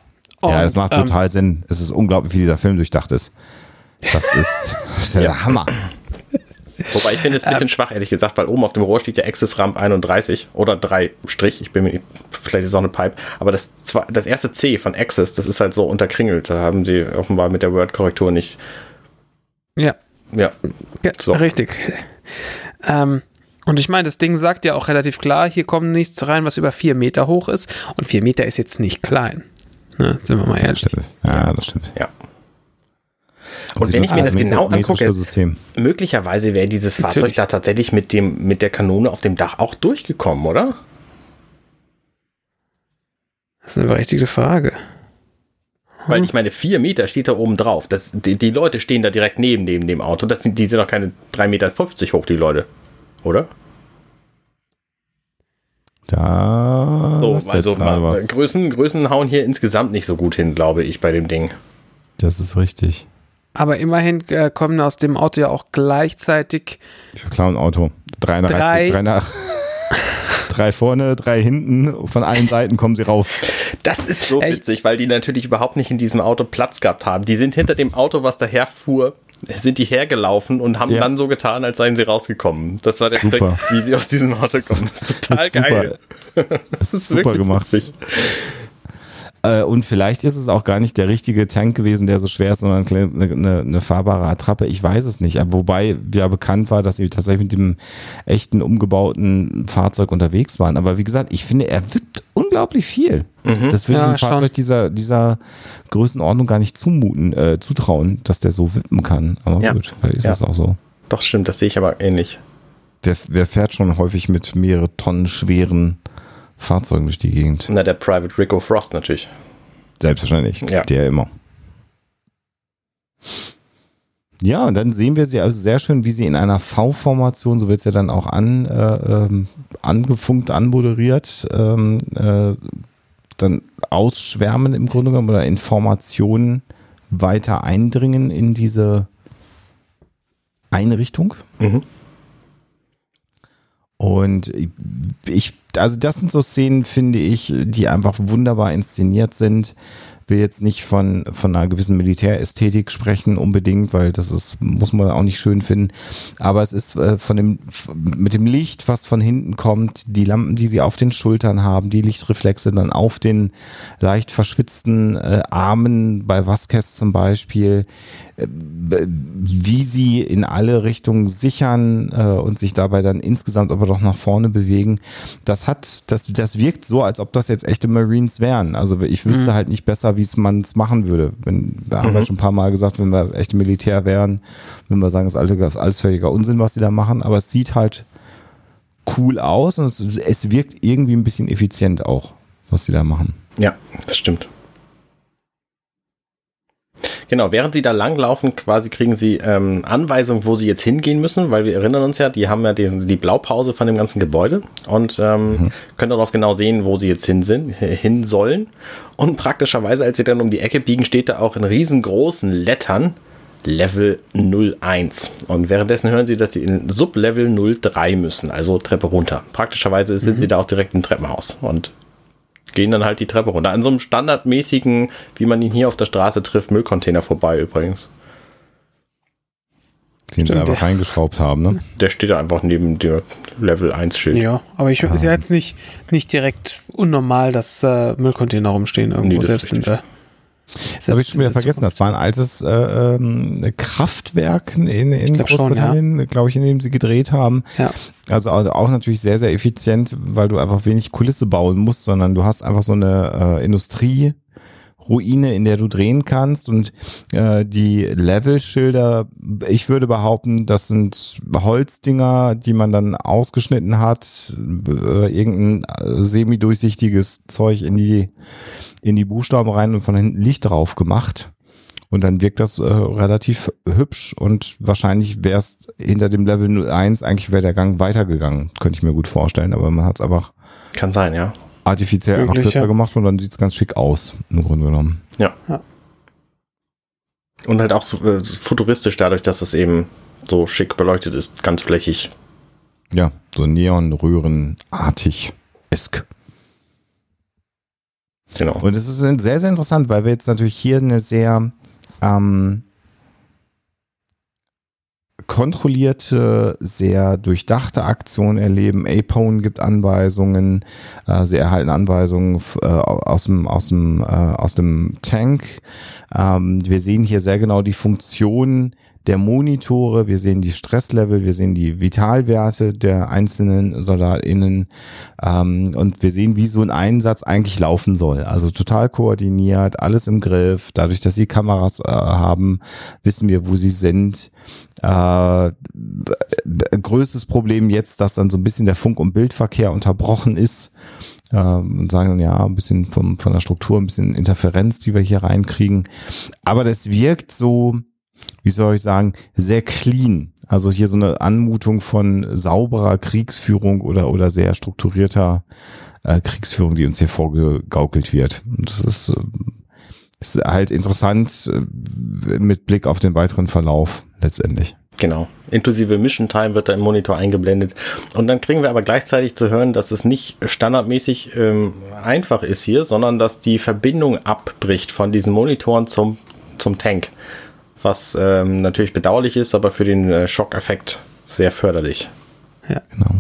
ja, Und, das macht ähm, total Sinn. Es ist unglaublich, wie dieser Film durchdacht ist. Das ist, das ist ja, der Hammer. Wobei ich finde es ein bisschen schwach, ehrlich gesagt, weil oben auf dem Rohr steht ja Access Ramp 31 oder 3 Strich. Ich bin mir, nicht- vielleicht ist es auch eine Pipe. Aber das, das erste C von Access, das ist halt so unterkringelt. Da haben sie offenbar mit der Word-Korrektur nicht. Ja, Ja, ja So. richtig. Ähm, und ich meine, das Ding sagt ja auch relativ klar, hier kommt nichts rein, was über vier Meter hoch ist. Und vier Meter ist jetzt nicht klein. Ne, sind wir mal Das ehrlich. stimmt. Ja, das stimmt. ja. Und wenn ich mir das genau angucke, System. möglicherweise wäre dieses Fahrzeug Natürlich. da tatsächlich mit, dem, mit der Kanone auf dem Dach auch durchgekommen, oder? Das ist eine berechtigte Frage. Weil ich meine, vier Meter steht da oben drauf. Das, die, die Leute stehen da direkt neben, neben dem Auto. Das sind, die sind doch keine 3,50 Meter hoch, die Leute. Oder? Da. So, also. Größen, Größen hauen hier insgesamt nicht so gut hin, glaube ich, bei dem Ding. Das ist richtig. Aber immerhin äh, kommen aus dem Auto ja auch gleichzeitig Wir klauen ein Auto. Drei, nach- Drei. drei nach. drei vorne, drei hinten. Von allen Seiten kommen sie raus. Das ist so Echt? witzig, weil die natürlich überhaupt nicht in diesem Auto Platz gehabt haben. Die sind hinter dem Auto, was daherfuhr, sind die hergelaufen und haben Ja. dann so getan, als seien sie rausgekommen. Das war der Super. Trick, wie sie aus diesem Auto kommen. Das ist total Das ist geil. Das ist super wirklich gemacht. witzig. Äh, und vielleicht ist es auch gar nicht der richtige Tank gewesen, der so schwer ist, sondern eine, eine, eine fahrbare Attrappe. Ich weiß es nicht. Aber wobei ja bekannt war, dass sie tatsächlich mit dem echten umgebauten Fahrzeug unterwegs waren. Aber wie gesagt, ich finde, er wippt unglaublich viel. Das will ich Ja, einem schon. Fahrzeug dieser, dieser Größenordnung gar nicht zumuten, äh, zutrauen, dass der so wippen kann. Aber Ja. gut, vielleicht ist Ja. es auch so. Doch, stimmt, das sehe ich aber ähnlich. Wer, wer fährt schon häufig mit mehrere Tonnen schweren Fahrzeugen durch die Gegend? Na, der Private Rico Frost natürlich. Selbstverständlich. Ja. Der immer. Ja, und dann sehen wir sie also sehr schön, wie sie in einer V-Formation, so wird es ja dann auch an, äh, ähm, angefunkt, anmoderiert, ähm, äh, dann ausschwärmen im Grunde genommen oder Informationen weiter eindringen in diese Einrichtung. Mhm. Und ich, also das sind so Szenen, finde ich, die einfach wunderbar inszeniert sind. Will jetzt nicht von, von einer gewissen Militärästhetik sprechen unbedingt, weil das ist, muss man auch nicht schön finden. Aber es ist äh, von dem, mit dem Licht, was von hinten kommt, die Lampen, die sie auf den Schultern haben, die Lichtreflexe dann auf den leicht verschwitzten äh, Armen bei Vasquez zum Beispiel, äh, wie sie in alle Richtungen sichern und sich dabei dann insgesamt aber doch nach vorne bewegen. Das hat, das, das wirkt so, als ob das jetzt echte Marines wären. Also ich wüsste halt nicht besser, wie es man es machen würde. Wenn, da haben wir schon ein paar Mal gesagt, wenn wir echte Militär wären, würden wir sagen, das ist alles völliger Unsinn, was die da machen. Aber es sieht halt cool aus und es, es wirkt irgendwie ein bisschen effizient auch, was die da machen. Ja, das stimmt. Genau, während sie da langlaufen, quasi kriegen sie ähm, Anweisungen, wo sie jetzt hingehen müssen, weil wir erinnern uns ja, die haben ja diesen, die Blaupause von dem ganzen Gebäude und ähm, können darauf genau sehen, wo sie jetzt hin sind, hin sollen. Und praktischerweise, als sie dann um die Ecke biegen, steht da auch in riesengroßen Lettern Level 01. Und währenddessen hören sie, dass sie in Sublevel 03 müssen, also Treppe runter. Praktischerweise sind sie da auch direkt im Treppenhaus und gehen dann halt die Treppe runter. An so einem standardmäßigen, wie man ihn hier auf der Straße trifft, Müllcontainer vorbei übrigens. Den sie Stimmt, einfach ja. reingeschraubt haben, ne? Der steht da einfach neben dem Level 1 Schild. Ja, aber ich ist ja jetzt nicht, nicht direkt unnormal, dass äh, Müllcontainer rumstehen irgendwo, Nee, selbst in der. Das habe ich schon wieder vergessen. Das war ein altes äh, ähm, Kraftwerk in, in glaub Großbritannien, glaube ich, in dem sie gedreht haben. Ja. Also auch auch natürlich sehr, sehr effizient, weil du einfach wenig Kulisse bauen musst, sondern du hast einfach so eine äh, Industrie. Ruine, in der du drehen kannst und äh, die Levelschilder, ich würde behaupten, das sind Holzdinger, die man dann ausgeschnitten hat, äh, irgendein äh, semi-durchsichtiges Zeug in die in die Buchstaben rein und von hinten Licht drauf gemacht. Und dann wirkt das äh, relativ hübsch und wahrscheinlich wäre es hinter dem Level 01, eigentlich wäre der Gang weitergegangen, könnte ich mir gut vorstellen, aber man hat es einfach Kann sein, ja. Artifiziell einfach Möglich, kürzer ja. gemacht und dann sieht es ganz schick aus, im Grunde genommen. Ja. Ja. Und halt auch so, äh, so futuristisch dadurch, dass es eben so schick beleuchtet ist, ganz flächig. Ja, so Neon-Röhren-artig. Esk. Genau. Und es ist sehr, sehr interessant, weil wir jetzt natürlich hier eine sehr ähm, kontrollierte, sehr durchdachte Aktion erleben. Apone gibt Anweisungen, äh, sie erhalten Anweisungen äh, aus dem, aus dem, äh, aus dem Tank. Ähm, wir sehen hier sehr genau die Funktion der Monitore, wir sehen die Stresslevel, wir sehen die Vitalwerte der einzelnen SoldatInnen ähm, und wir sehen, wie so ein Einsatz eigentlich laufen soll. Also total koordiniert, alles im Griff. Dadurch, dass sie Kameras äh, haben, wissen wir, wo sie sind. Äh, größtes Problem jetzt, dass dann so ein bisschen der Funk- und Bildverkehr unterbrochen ist. ähm, und sagen ja, ein bisschen vom, von der Struktur, ein bisschen Interferenz, die wir hier reinkriegen. Aber das wirkt so, wie soll ich sagen, sehr clean. Also hier so eine Anmutung von sauberer Kriegsführung oder, oder sehr strukturierter äh, Kriegsführung, die uns hier vorgegaukelt wird. Und das ist, äh, ist halt interessant äh, mit Blick auf den weiteren Verlauf letztendlich. Genau. Inklusive Mission Time wird da im Monitor eingeblendet. Und dann kriegen wir aber gleichzeitig zu hören, dass es nicht standardmäßig ähm, einfach ist hier, sondern dass die Verbindung abbricht von diesen Monitoren zum, zum Tank. Was ähm, natürlich bedauerlich ist, aber für den äh, Schockeffekt sehr förderlich. Ja. Genau.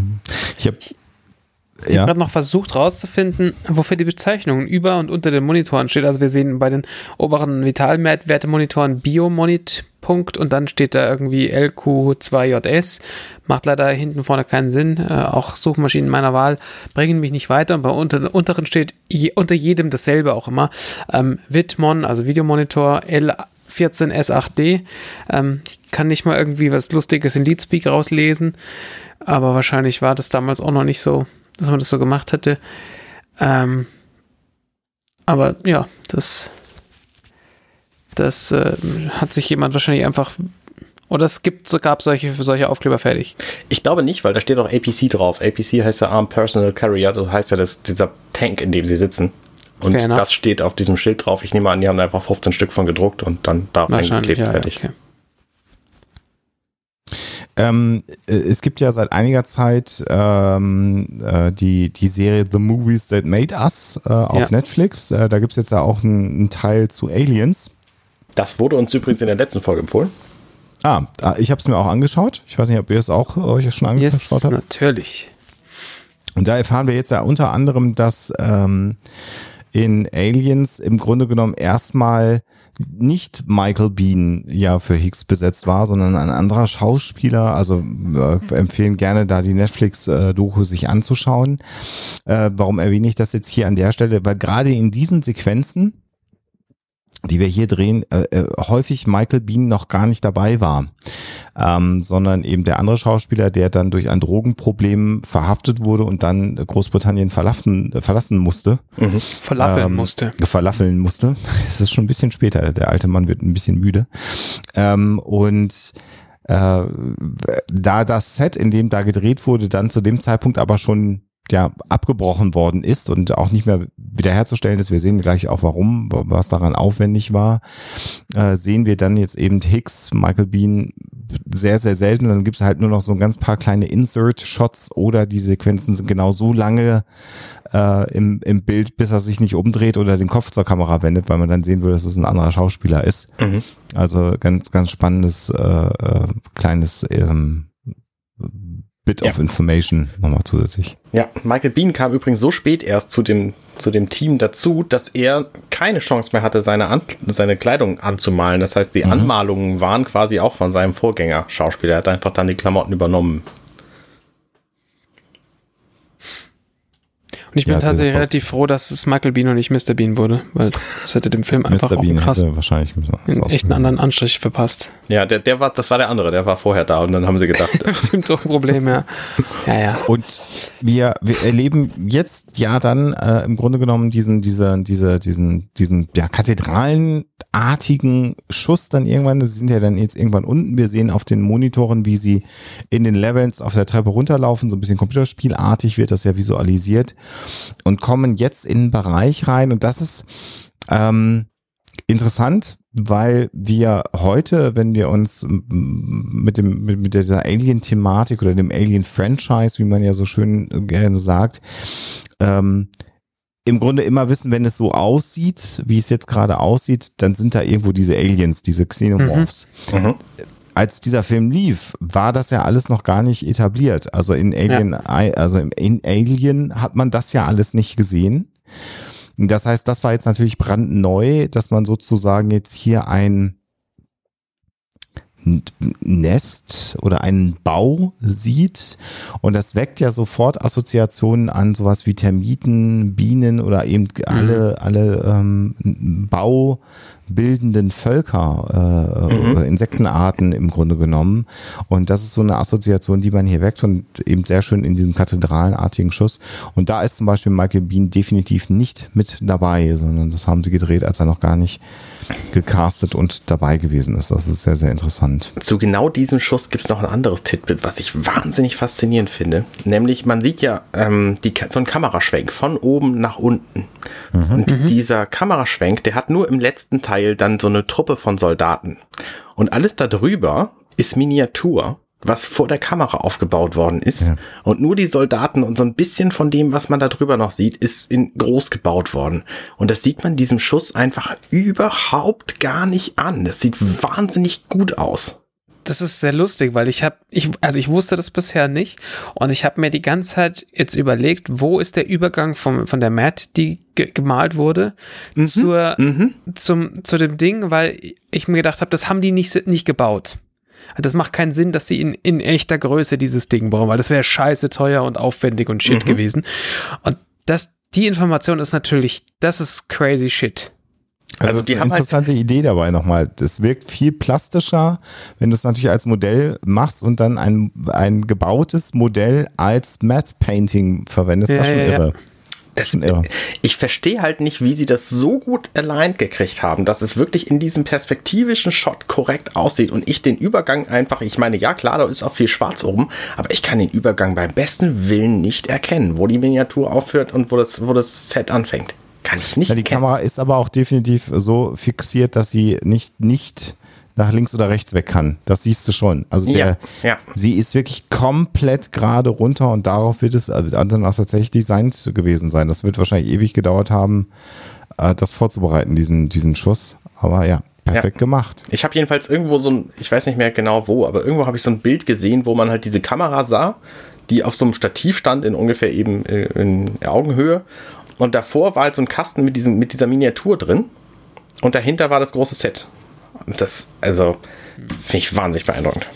Ich habe ich ja. habe gerade noch versucht rauszufinden, wofür die Bezeichnung über und unter den Monitoren steht. Also wir sehen bei den oberen Vitalwertemonitoren Biomonit Punkt und dann steht da irgendwie LQ2JS. Macht leider hinten vorne keinen Sinn. Äh, auch Suchmaschinen meiner Wahl bringen mich nicht weiter. Und bei unter, unteren steht je, unter jedem dasselbe auch immer. Ähm, Vidmon, also Videomonitor L14S8D. Ähm, ich kann nicht mal irgendwie was Lustiges in Leadspeak rauslesen, aber wahrscheinlich war das damals auch noch nicht so dass man das so gemacht hätte. Ähm, aber ja, das, das äh, hat sich jemand wahrscheinlich einfach oder es gibt, gab solche für solche Aufkleber fertig. Ich glaube nicht, weil da steht auch APC drauf. APC heißt ja Armed Personal Carrier, das heißt ja das, dieser Tank, in dem sie sitzen. Und das steht auf diesem Schild drauf. Ich nehme an, die haben einfach 15 Stück von gedruckt und dann da reingeklebt, ja, fertig. Ja, okay. Ähm, äh, es gibt ja seit einiger Zeit ähm, äh, die, die Serie The Movies That Made Us äh, auf ja. Netflix. Äh, da gibt es jetzt ja auch einen, Teil zu Aliens. Das wurde uns übrigens in der letzten Folge empfohlen. Ah, ich habe es mir auch angeschaut. Ich weiß nicht, ob ihr es auch euch schon angeschaut yes, habt. natürlich. Und da erfahren wir jetzt ja unter anderem, dass ähm, in Aliens im Grunde genommen erstmal nicht Michael Bean ja für Higgs besetzt war, sondern ein anderer Schauspieler. Also äh, empfehlen gerne da die Netflix-Doku sich anzuschauen. Äh, warum erwähne ich das jetzt hier an der Stelle? Weil gerade in diesen Sequenzen die wir hier drehen, äh, äh, häufig Michael Bean noch gar nicht dabei war, ähm, sondern eben der andere Schauspieler, der dann durch ein Drogenproblem verhaftet wurde und dann Großbritannien verlassen, äh, verlassen musste. Mhm. Verlaffeln ähm, musste. Verlaffeln musste. Es ist schon ein bisschen später. Der alte Mann wird ein bisschen müde. Ähm, und äh, da das Set, in dem da gedreht wurde, dann zu dem Zeitpunkt aber schon ja abgebrochen worden ist und auch nicht mehr wiederherzustellen ist. Wir sehen gleich auch warum, was daran aufwendig war. Äh, sehen wir dann jetzt eben Hicks, Michael Bean sehr, sehr selten. Dann gibt es halt nur noch so ein ganz paar kleine Insert-Shots oder die Sequenzen sind genau so lange äh, im, im Bild, bis er sich nicht umdreht oder den Kopf zur Kamera wendet, weil man dann sehen würde, dass es ein anderer Schauspieler ist. Mhm. Also ganz, ganz spannendes äh, äh, kleines ähm, Bit ja. of Information nochmal zusätzlich. Ja, Michael Bean kam übrigens so spät erst zu dem, zu dem Team dazu, dass er keine Chance mehr hatte, seine, An seine Kleidung anzumalen. Das heißt, die mhm. Anmalungen waren quasi auch von seinem Vorgänger Schauspieler. Er hat einfach dann die Klamotten übernommen. Und ich bin ja, tatsächlich relativ froh, dass es Michael Bean und nicht Mr. Bean wurde, weil das hätte dem Film einfach Mr. auch Bean krass hätte wahrscheinlich einen echt einen anderen Anstrich verpasst. Ja, der, der war, das war der andere, der war vorher da und dann haben sie gedacht. Bestimmt doch ein Problem, ja. Ja, ja. Und wir, wir erleben jetzt ja dann äh, im Grunde genommen diesen, diese, diese, diesen, diesen, ja, kathedralenartigen Schuss dann irgendwann. Sie sind ja dann jetzt irgendwann unten. Wir sehen auf den Monitoren, wie sie in den Levels auf der Treppe runterlaufen. So ein bisschen computerspielartig wird das ja visualisiert und kommen jetzt in einen Bereich rein und das ist ähm, interessant, weil wir heute, wenn wir uns mit dem mit, mit dieser Alien-Thematik oder dem Alien-Franchise, wie man ja so schön gerne sagt, ähm, im Grunde immer wissen, wenn es so aussieht, wie es jetzt gerade aussieht, dann sind da irgendwo diese Aliens, diese Xenomorphs. Mhm. Mhm als dieser Film lief, war das ja alles noch gar nicht etabliert. Also in Alien, ja. also in Alien hat man das ja alles nicht gesehen. Das heißt, das war jetzt natürlich brandneu, dass man sozusagen jetzt hier ein Nest oder einen Bau sieht. Und das weckt ja sofort Assoziationen an sowas wie Termiten, Bienen oder eben alle, mhm. alle ähm, baubildenden Völker, äh, mhm. Insektenarten im Grunde genommen. Und das ist so eine Assoziation, die man hier weckt und eben sehr schön in diesem kathedralenartigen Schuss. Und da ist zum Beispiel Michael Bean definitiv nicht mit dabei, sondern das haben sie gedreht, als er noch gar nicht gecastet und dabei gewesen ist. Das ist sehr, sehr interessant. Zu genau diesem Schuss gibt es noch ein anderes Titbit, was ich wahnsinnig faszinierend finde. Nämlich, man sieht ja ähm, die, so einen Kameraschwenk von oben nach unten. Mhm. Und mhm. dieser Kameraschwenk, der hat nur im letzten Teil dann so eine Truppe von Soldaten. Und alles darüber ist Miniatur was vor der Kamera aufgebaut worden ist. Ja. Und nur die Soldaten und so ein bisschen von dem, was man da drüber noch sieht, ist in groß gebaut worden. Und das sieht man diesem Schuss einfach überhaupt gar nicht an. Das sieht wahnsinnig gut aus. Das ist sehr lustig, weil ich habe, ich, also ich wusste das bisher nicht und ich habe mir die ganze Zeit jetzt überlegt, wo ist der Übergang vom, von der Matt, die gemalt wurde, mhm. zur, mhm. Zum, zu dem Ding, weil ich mir gedacht habe, das haben die nicht, nicht gebaut. Das macht keinen Sinn, dass sie in, in echter Größe dieses Ding bauen, weil das wäre scheiße teuer und aufwendig und shit mhm. gewesen. Und das, die Information ist natürlich, das ist crazy shit. Also, also die haben eine halt interessante halt Idee dabei nochmal. Das wirkt viel plastischer, wenn du es natürlich als Modell machst und dann ein, ein gebautes Modell als Matte Painting verwendest. Ja, das ist schon ja, irre. Ja. Das. Ich verstehe halt nicht, wie sie das so gut aligned gekriegt haben, dass es wirklich in diesem perspektivischen Shot korrekt aussieht und ich den Übergang einfach, ich meine, ja klar, da ist auch viel schwarz oben, aber ich kann den Übergang beim besten Willen nicht erkennen, wo die Miniatur aufhört und wo das, wo das Set anfängt. Kann ich nicht. Ja, die erkennen. Kamera ist aber auch definitiv so fixiert, dass sie nicht, nicht nach links oder rechts weg kann. Das siehst du schon. Also der, ja, ja. sie ist wirklich komplett gerade runter und darauf wird es also dann auch tatsächlich designt gewesen sein. Das wird wahrscheinlich ewig gedauert haben, äh, das vorzubereiten, diesen, diesen Schuss. Aber ja, perfekt ja. gemacht. Ich habe jedenfalls irgendwo so ein, ich weiß nicht mehr genau wo, aber irgendwo habe ich so ein Bild gesehen, wo man halt diese Kamera sah, die auf so einem Stativ stand in ungefähr eben äh, in Augenhöhe. Und davor war halt so ein Kasten mit, diesem, mit dieser Miniatur drin. Und dahinter war das große Set. Das, also, finde ich wahnsinnig beeindruckend.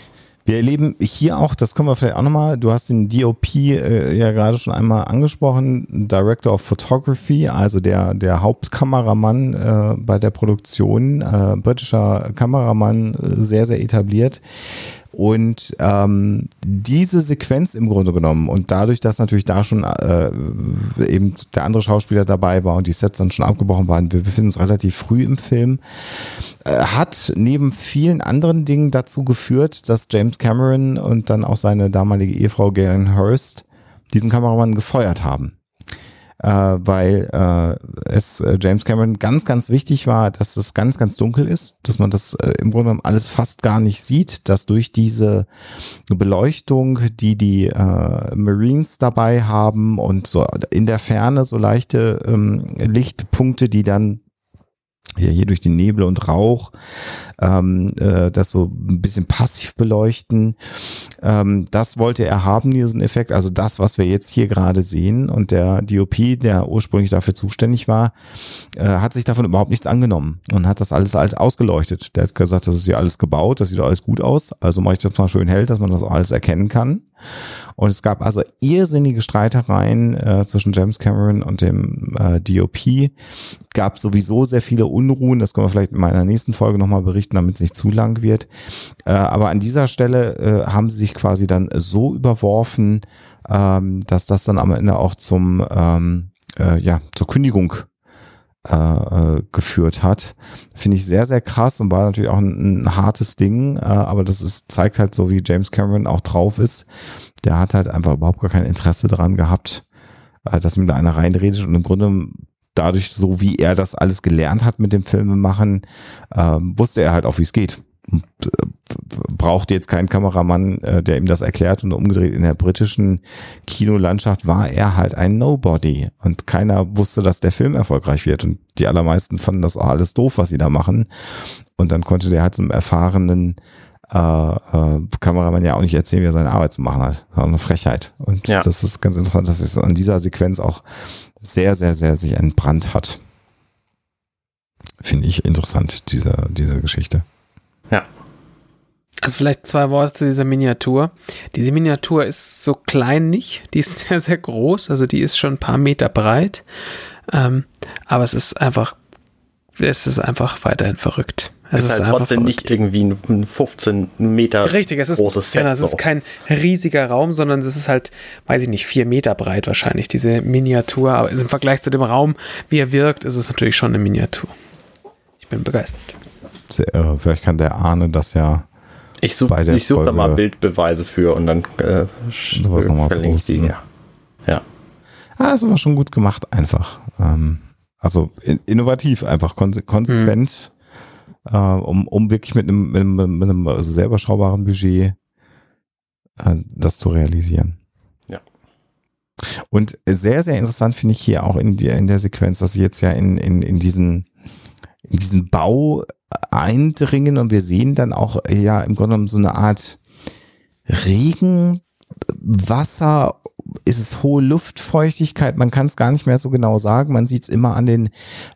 Wir erleben hier auch, das können wir vielleicht auch nochmal, du hast den DOP äh, ja gerade schon einmal angesprochen, Director of Photography, also der, der Hauptkameramann äh, bei der Produktion, äh, britischer Kameramann, äh, sehr, sehr etabliert. Und ähm, diese Sequenz im Grunde genommen und dadurch, dass natürlich da schon äh, eben der andere Schauspieler dabei war und die Sets dann schon abgebrochen waren, wir befinden uns relativ früh im Film, äh, hat neben vielen anderen Dingen dazu geführt, dass James Cameron und dann auch seine damalige Ehefrau Garen Hurst diesen Kameramann gefeuert haben äh, weil äh, es äh, James Cameron ganz, ganz wichtig war, dass es ganz, ganz dunkel ist, dass man das äh, im Grunde genommen alles fast gar nicht sieht, dass durch diese Beleuchtung, die die äh, Marines dabei haben und so in der Ferne so leichte ähm, Lichtpunkte, die dann ja, hier durch den Nebel und Rauch, ähm, äh, das so ein bisschen passiv beleuchten. Ähm, das wollte er haben, diesen Effekt. Also das, was wir jetzt hier gerade sehen. Und der DOP, der ursprünglich dafür zuständig war, äh, hat sich davon überhaupt nichts angenommen und hat das alles halt ausgeleuchtet. Der hat gesagt, das ist hier alles gebaut, das sieht alles gut aus. Also mache ich das mal schön hell, dass man das auch alles erkennen kann. Und es gab also irrsinnige Streitereien äh, zwischen James Cameron und dem äh, DOP. Gab sowieso sehr viele Unruhen. Das können wir vielleicht in meiner nächsten Folge nochmal berichten, damit es nicht zu lang wird. Äh, aber an dieser Stelle äh, haben sie sich quasi dann so überworfen, ähm, dass das dann am Ende auch zum ähm, äh, ja zur Kündigung äh, äh, geführt hat. Finde ich sehr, sehr krass und war natürlich auch ein, ein hartes Ding, äh, aber das ist, zeigt halt so, wie James Cameron auch drauf ist. Der hat halt einfach überhaupt gar kein Interesse daran gehabt, dass ihm da einer reinredet und im Grunde dadurch, so wie er das alles gelernt hat mit dem Filmemachen, äh, wusste er halt auch, wie es geht. Und, äh, brauchte jetzt keinen Kameramann, äh, der ihm das erklärt und umgedreht in der britischen Kinolandschaft war er halt ein Nobody und keiner wusste, dass der Film erfolgreich wird und die allermeisten fanden das auch alles doof, was sie da machen und dann konnte der halt zum erfahrenen äh, äh, Kameramann ja auch nicht erzählen, wie er seine Arbeit zu machen hat. Das war eine Frechheit. Und ja. das ist ganz interessant, dass es an dieser Sequenz auch sehr, sehr, sehr sich entbrannt hat. Finde ich interessant, diese, diese Geschichte. Ja. Also vielleicht zwei Worte zu dieser Miniatur. Diese Miniatur ist so klein nicht, die ist sehr, sehr groß, also die ist schon ein paar Meter breit. Ähm, aber es ist einfach, es ist einfach weiterhin verrückt. Es ist, halt trotzdem nicht irgendwie ein 15 Meter Richtig, es ist, großes Set. Genau, es so. ist kein riesiger Raum, sondern es ist halt, weiß ich nicht, vier Meter breit wahrscheinlich, diese Miniatur. Aber im Vergleich zu dem Raum, wie er wirkt, ist es natürlich schon eine Miniatur. Ich bin begeistert. Sehr irre. Vielleicht kann der Ahne das ja. Ich suche ich such da mal Bildbeweise für und dann äh, sowas nochmal verlinke ich die. Ja. ja. Ah, ist aber schon gut gemacht, einfach. Ähm, also innovativ, einfach konsequent. Hm äh, um, um wirklich mit einem, mit einem, mit einem sehr überschaubaren Budget äh, das zu realisieren. Ja. Und sehr, sehr interessant finde ich hier auch in, die, in der Sequenz, dass sie jetzt ja in, in, in diesen in diesen Bau eindringen und wir sehen dann auch ja im Grunde genommen so eine Art Regen, Wasser, ist es hohe Luftfeuchtigkeit, man kann es gar nicht mehr so genau sagen. Man sieht es immer an den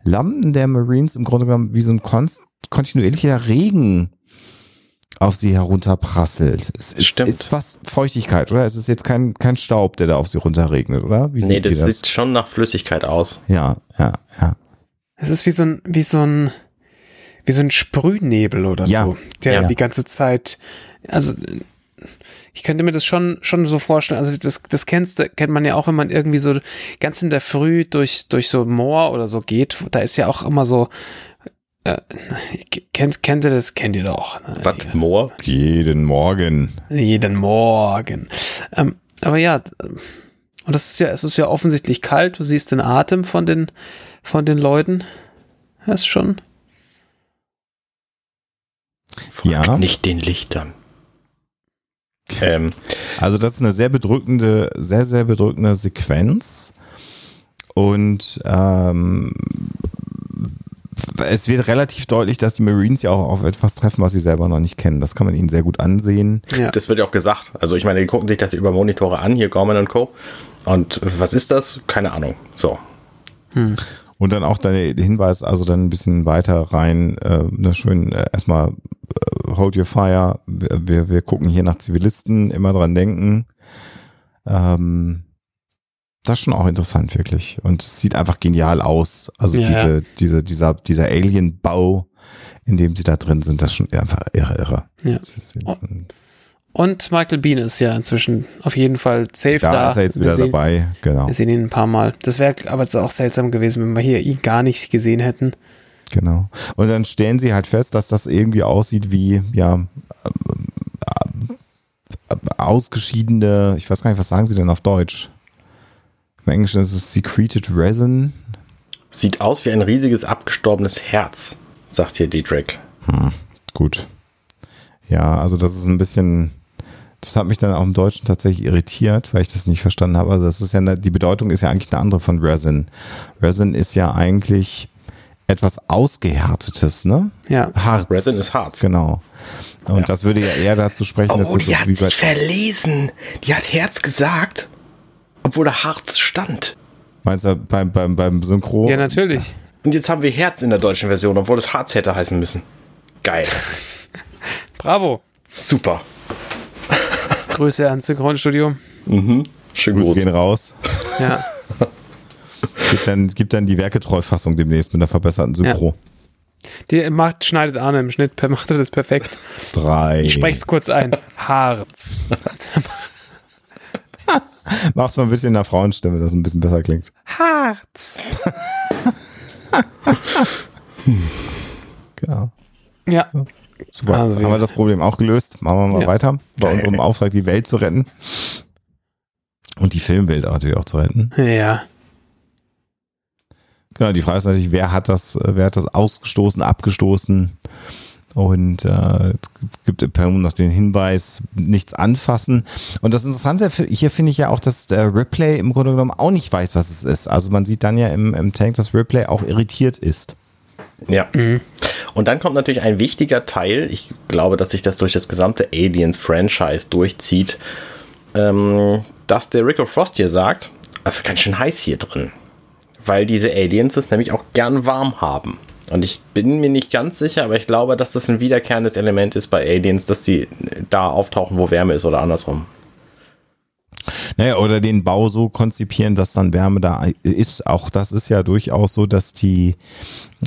Lampen der Marines im Grunde genommen wie so ein konst kontinuierlicher Regen auf sie herunterprasselt. Es ist, Stimmt. ist was Feuchtigkeit, oder? Es ist jetzt kein, kein Staub, der da auf sie runterregnet, oder? Wie nee, das, das sieht schon nach Flüssigkeit aus. Ja, ja, ja. Es ist wie so ein, wie so ein, wie so ein Sprühnebel oder ja. so, der ja. die ganze Zeit, also ich könnte mir das schon, schon so vorstellen. Also das, das kennst, kennt man ja auch, wenn man irgendwie so ganz in der Früh durch, durch so Moor oder so geht. Da ist ja auch immer so äh, kennt, kennt ihr das? Kennt ihr doch. Ne? Was? Moor? Jeden Morgen. Jeden Morgen. Ähm, aber ja, und das ist ja, es ist ja offensichtlich kalt. Du siehst den Atem von den, von den Leuten. Das ist schon. ja. Nicht den Lichtern. Ähm. Also das ist eine sehr bedrückende, sehr, sehr bedrückende Sequenz. Und ähm, es wird relativ deutlich, dass die Marines ja auch auf etwas treffen, was sie selber noch nicht kennen. Das kann man ihnen sehr gut ansehen. Ja. Das wird ja auch gesagt. Also ich meine, die gucken sich das über Monitore an, hier Gorman und Co. Und was ist das? Keine Ahnung. So. Hm. Und dann auch der Hinweis, also dann ein bisschen weiter rein, äh, ne, schön äh, erstmal äh, hold your fire. Wir, wir gucken hier nach Zivilisten, immer dran denken. Ähm, das ist schon auch interessant, wirklich. Und es sieht einfach genial aus. Also ja, diese, ja. diese, dieser, dieser Alien-Bau, in dem sie da drin sind, das ist schon einfach irre, irre. Ja. Und Michael Bean ist ja inzwischen auf jeden Fall safe da. Da ist er jetzt wieder sehen, dabei, genau. Wir sehen ihn ein paar Mal. Das wäre aber es ist auch seltsam gewesen, wenn wir hier ihn gar nicht gesehen hätten. Genau. Und dann stellen sie halt fest, dass das irgendwie aussieht wie, ja, ausgeschiedene, ich weiß gar nicht, was sagen sie denn auf Deutsch? Im Englischen ist es Secreted Resin. Sieht aus wie ein riesiges abgestorbenes Herz, sagt hier Dietrich. Hm, gut. Ja, also das ist ein bisschen, das hat mich dann auch im Deutschen tatsächlich irritiert, weil ich das nicht verstanden habe. Also das ist ja, eine, die Bedeutung ist ja eigentlich eine andere von Resin. Resin ist ja eigentlich etwas ausgehärtetes, ne? Ja. Harz. Resin ist Harz. Genau. Und ja. das würde ja eher dazu sprechen, oh, dass wir die so hat sich verlesen. Die hat Herz gesagt obwohl da Harz stand. Meinst du beim, beim, beim Synchro? Ja, natürlich. Und jetzt haben wir Herz in der deutschen Version, obwohl es Harz hätte heißen müssen. Geil. Bravo. Super. Grüße ans Synchronstudio. Mhm. Schön groß. Wir gehen raus. Ja. gibt, dann, gibt dann die Werketreu-Fassung demnächst mit einer verbesserten Synchro. Ja. Die macht, schneidet Arne im Schnitt, macht er das perfekt. Drei. Ich spreche es kurz ein. Harz. Mach's mal bitte in der Frauenstimme, dass es ein bisschen besser klingt. Harz. genau. Ja. Super. Also, Haben wir das Problem auch gelöst? Machen wir mal ja. weiter. Bei Geil. unserem Auftrag, die Welt zu retten. Und die Filmwelt natürlich auch zu retten. Ja. Genau, die Frage ist natürlich, wer hat das, wer hat das ausgestoßen, abgestoßen? Und äh, es gibt per noch den Hinweis, nichts anfassen. Und das Interessante hier finde ich ja auch, dass der Ripley im Grunde genommen auch nicht weiß, was es ist. Also man sieht dann ja im, im Tank, dass Ripley auch irritiert ist. Ja. Und dann kommt natürlich ein wichtiger Teil. Ich glaube, dass sich das durch das gesamte Aliens-Franchise durchzieht, ähm, dass der Rick Frost hier sagt, es ist ganz schön heiß hier drin. Weil diese Aliens es nämlich auch gern warm haben. Und ich bin mir nicht ganz sicher, aber ich glaube, dass das ein wiederkehrendes Element ist bei Aliens, dass sie da auftauchen, wo Wärme ist oder andersrum. Naja, oder den Bau so konzipieren, dass dann Wärme da ist. Auch das ist ja durchaus so, dass die,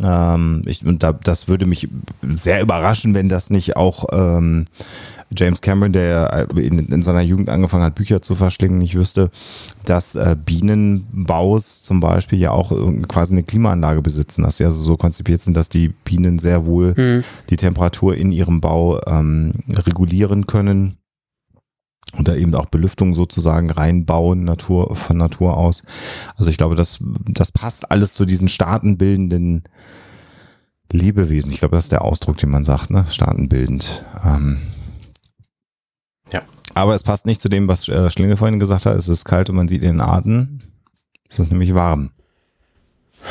ähm, ich, und da, das würde mich sehr überraschen, wenn das nicht auch ähm, James Cameron, der in, in, seiner Jugend angefangen hat, Bücher zu verschlingen, nicht wüsste, dass äh, Bienenbaus zum Beispiel ja auch quasi eine Klimaanlage besitzen, dass sie also so konzipiert sind, dass die Bienen sehr wohl mhm. die Temperatur in ihrem Bau ähm, regulieren können und da eben auch Belüftung sozusagen reinbauen, Natur, von Natur aus. Also ich glaube, das, das passt alles zu diesen staatenbildenden Lebewesen. Ich glaube, das ist der Ausdruck, den man sagt, ne? Staatenbildend. Ähm, ja. Aber es passt nicht zu dem, was äh, Schlinge vorhin gesagt hat. Es ist kalt und man sieht in den Atem. Es ist nämlich warm.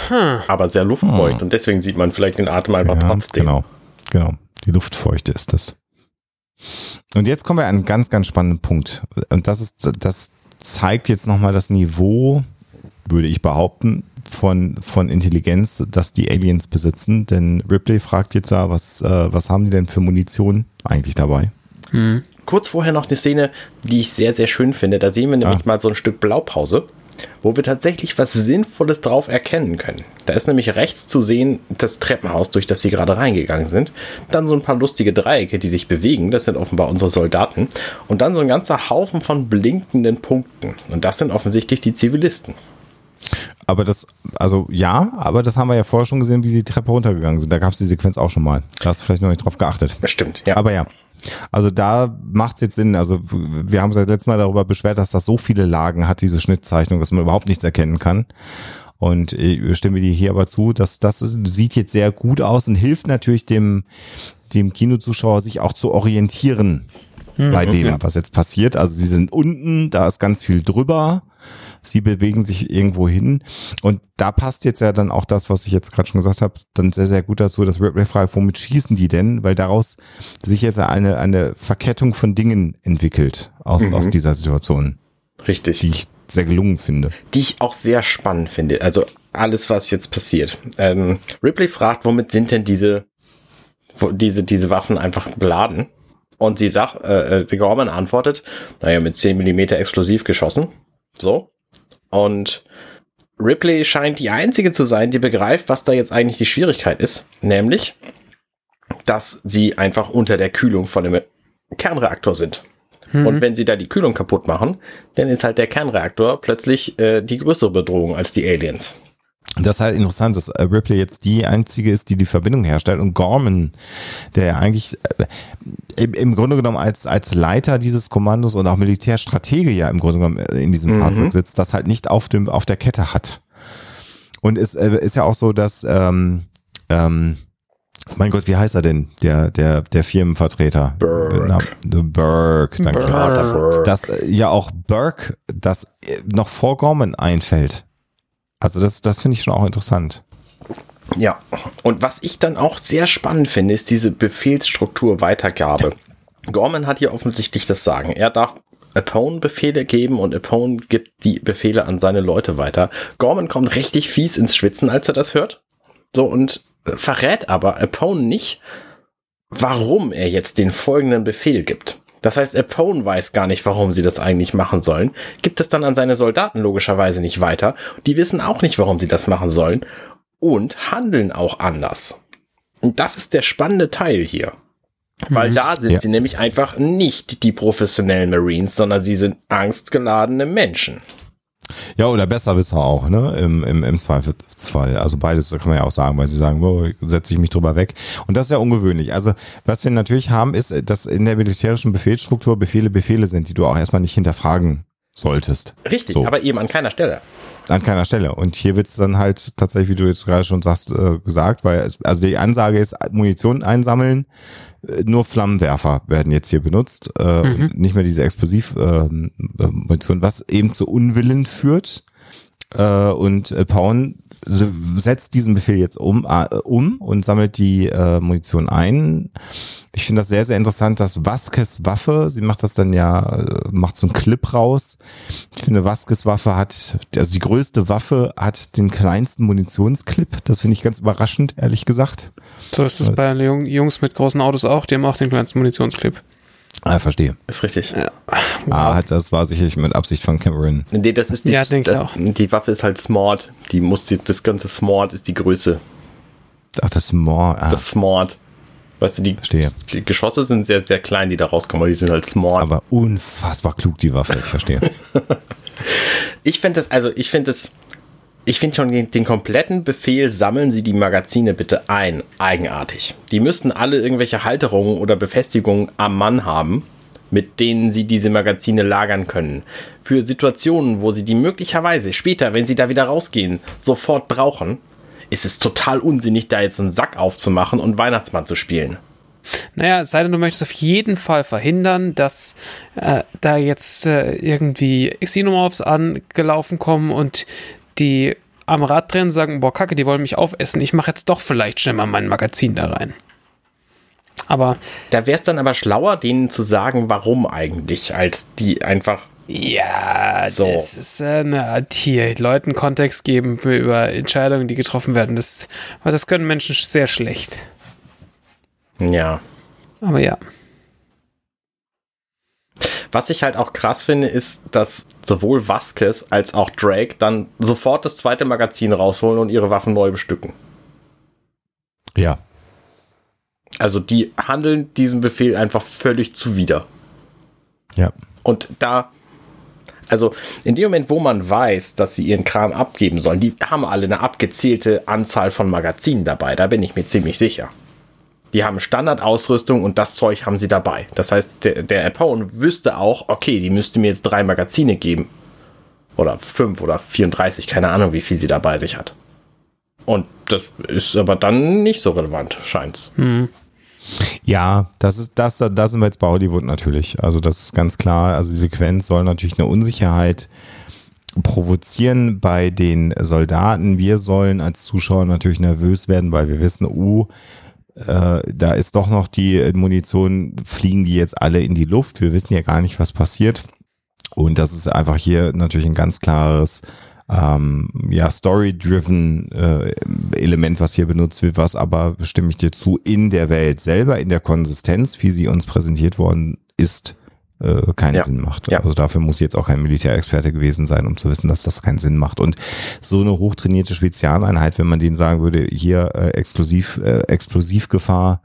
Hm. Aber sehr luftfeucht hm. und deswegen sieht man vielleicht den Atem einfach ja, trotzdem. Genau, genau. Die Luftfeuchte ist das. Und jetzt kommen wir an einen ganz, ganz spannenden Punkt. Und das ist, das zeigt jetzt nochmal das Niveau, würde ich behaupten, von, von Intelligenz, das die Aliens besitzen. Denn Ripley fragt jetzt da, was, äh, was haben die denn für Munition eigentlich dabei? Hm. Kurz vorher noch eine Szene, die ich sehr, sehr schön finde. Da sehen wir nämlich ah. mal so ein Stück Blaupause wo wir tatsächlich was Sinnvolles drauf erkennen können. Da ist nämlich rechts zu sehen das Treppenhaus, durch das sie gerade reingegangen sind. Dann so ein paar lustige Dreiecke, die sich bewegen. Das sind offenbar unsere Soldaten. Und dann so ein ganzer Haufen von blinkenden Punkten. Und das sind offensichtlich die Zivilisten. Aber das, also ja, aber das haben wir ja vorher schon gesehen, wie sie die Treppe runtergegangen sind. Da gab es die Sequenz auch schon mal. Da hast du vielleicht noch nicht drauf geachtet. Bestimmt, ja. Aber ja. Also da macht es jetzt Sinn. Also wir haben uns das letzte Mal darüber beschwert, dass das so viele Lagen hat, diese Schnittzeichnung, dass man überhaupt nichts erkennen kann. Und ich stimme dir hier aber zu, dass das sieht jetzt sehr gut aus und hilft natürlich dem, dem Kinozuschauer, sich auch zu orientieren mhm, bei dem, okay. was jetzt passiert. Also sie sind unten, da ist ganz viel drüber sie bewegen sich irgendwo hin. Und da passt jetzt ja dann auch das, was ich jetzt gerade schon gesagt habe, dann sehr, sehr gut dazu, dass Ripley fragt, womit schießen die denn? Weil daraus sich jetzt eine, eine Verkettung von Dingen entwickelt aus, mhm. aus dieser Situation. Richtig. Die ich sehr gelungen finde. Die ich auch sehr spannend finde. Also alles, was jetzt passiert. Ähm, Ripley fragt, womit sind denn diese, diese, diese Waffen einfach beladen? Und sie sagt, äh, äh Gorman antwortet, naja, mit 10 Millimeter explosiv geschossen. So. Und Ripley scheint die einzige zu sein, die begreift, was da jetzt eigentlich die Schwierigkeit ist. Nämlich, dass sie einfach unter der Kühlung von dem Kernreaktor sind. Mhm. Und wenn sie da die Kühlung kaputt machen, dann ist halt der Kernreaktor plötzlich äh, die größere Bedrohung als die Aliens. Das ist halt interessant, dass äh, Ripley jetzt die einzige ist, die die Verbindung herstellt und Gorman, der eigentlich äh, im Grunde genommen als, als Leiter dieses Kommandos und auch Militärstratege ja im Grunde genommen äh, in diesem mhm. Fahrzeug sitzt, das halt nicht auf dem, auf der Kette hat. Und es ist ja auch so, dass, ähm, ähm, mein Gott, wie heißt er denn? Der, der, der Firmenvertreter. Burke. Burke, danke. Burke. Dass ja auch Burke das noch vor Gorman einfällt. Also das, das finde ich schon auch interessant. Ja, und was ich dann auch sehr spannend finde, ist diese Befehlsstruktur Weitergabe. Gorman hat hier offensichtlich das Sagen. Er darf Apone Befehle geben und Apone gibt die Befehle an seine Leute weiter. Gorman kommt richtig fies ins Schwitzen, als er das hört. So und verrät aber Apone nicht, warum er jetzt den folgenden Befehl gibt. Das heißt, Apone weiß gar nicht, warum sie das eigentlich machen sollen, gibt es dann an seine Soldaten logischerweise nicht weiter. Die wissen auch nicht, warum sie das machen sollen und handeln auch anders. Und das ist der spannende Teil hier. Weil mhm. da sind ja. sie nämlich einfach nicht die professionellen Marines, sondern sie sind angstgeladene Menschen. Ja, oder Besserwisser auch, ne? Im, im, im Zweifelsfall. Also beides kann man ja auch sagen, weil sie sagen, oh, setze ich mich drüber weg. Und das ist ja ungewöhnlich. Also, was wir natürlich haben, ist, dass in der militärischen Befehlsstruktur Befehle Befehle sind, die du auch erstmal nicht hinterfragen solltest. Richtig, so. aber eben an keiner Stelle. An keiner Stelle. Und hier wird es dann halt tatsächlich, wie du jetzt gerade schon sagst, äh, gesagt, weil also die Ansage ist Munition einsammeln, äh, nur Flammenwerfer werden jetzt hier benutzt, äh, mhm. nicht mehr diese Explosivmunition, äh, was eben zu Unwillen führt. Äh, und äh, Paun setzt diesen Befehl jetzt um, äh, um und sammelt die äh, Munition ein Ich finde das sehr, sehr interessant, dass Vasquez Waffe, sie macht das dann ja, äh, macht so einen Clip raus. Ich finde, Vasquez Waffe hat, also die größte Waffe hat den kleinsten Munitionsclip. Das finde ich ganz überraschend, ehrlich gesagt. So ist es bei Jung- Jungs mit großen Autos auch, die haben auch den kleinsten Munitionsclip. Ah, verstehe. Ist richtig. Ah, das war sicherlich mit Absicht von Cameron. Nee, das ist die, Ja, denk ich auch. die Waffe ist halt Smart. Die muss die, das ganze Smart ist die Größe. Ach, das more. Ah, Das Smart. Weißt du, die Verstehe. Geschosse sind sehr, sehr klein, die da rauskommen, aber die sind halt Smart. aber unfassbar klug, die Waffe, ich verstehe. Ich finde das, also ich finde das, ich finde schon den, den kompletten Befehl, sammeln Sie die Magazine bitte ein, eigenartig. Die müssten alle irgendwelche Halterungen oder Befestigungen am Mann haben, mit denen Sie diese Magazine lagern können. Für Situationen, wo Sie die möglicherweise später, wenn Sie da wieder rausgehen, sofort brauchen, ist es total unsinnig, da jetzt einen Sack aufzumachen und Weihnachtsmann zu spielen. Naja, sei denn, du möchtest auf jeden Fall verhindern, dass äh, da jetzt äh, irgendwie Xenomorphs angelaufen kommen und die am Rad drehen sagen, boah, kacke, die wollen mich aufessen. Ich mache jetzt doch vielleicht schnell mal mein Magazin da rein. Aber Da wäre es dann aber schlauer, denen zu sagen, warum eigentlich, als die einfach ja, So. das ist äh, ne, hier Leuten Kontext geben für, über Entscheidungen, die getroffen werden. Das, das können Menschen sehr schlecht. Ja. Aber ja. Was ich halt auch krass finde, ist, dass sowohl Vasquez als auch Drake dann sofort das zweite Magazin rausholen und ihre Waffen neu bestücken. Ja. Also die handeln diesem Befehl einfach völlig zuwider. Ja. Und da, also in dem Moment, wo man weiß, dass sie ihren Kram abgeben sollen, die haben alle eine abgezählte Anzahl von Magazinen dabei, da bin ich mir ziemlich sicher. Die haben Standardausrüstung und das Zeug haben sie dabei. Das heißt, der, der Apone wüsste auch, okay, die müsste mir jetzt drei Magazine geben. Oder fünf oder 34, keine Ahnung, wie viel sie dabei sich hat. Und das ist aber dann nicht so relevant, scheint's. Ja, das ist das, da sind wir jetzt bei Hollywood natürlich. Also das ist ganz klar. Also die Sequenz soll natürlich eine Unsicherheit provozieren bei den Soldaten. Wir sollen als Zuschauer natürlich nervös werden, weil wir wissen, uh, äh, da ist doch noch die Munition, fliegen die jetzt alle in die Luft. Wir wissen ja gar nicht, was passiert. Und das ist einfach hier natürlich ein ganz klares ähm, ja, story-driven äh, Element, was hier benutzt wird, was aber, stimme ich dir zu, in der Welt selber, in der Konsistenz, wie sie uns präsentiert worden ist, äh, keinen Ja. Sinn macht. Ja. Also dafür muss jetzt auch kein Militärexperte gewesen sein, um zu wissen, dass das keinen Sinn macht. Und so eine hochtrainierte Spezialeinheit, wenn man denen sagen würde, hier äh, exklusiv, äh, Explosivgefahr,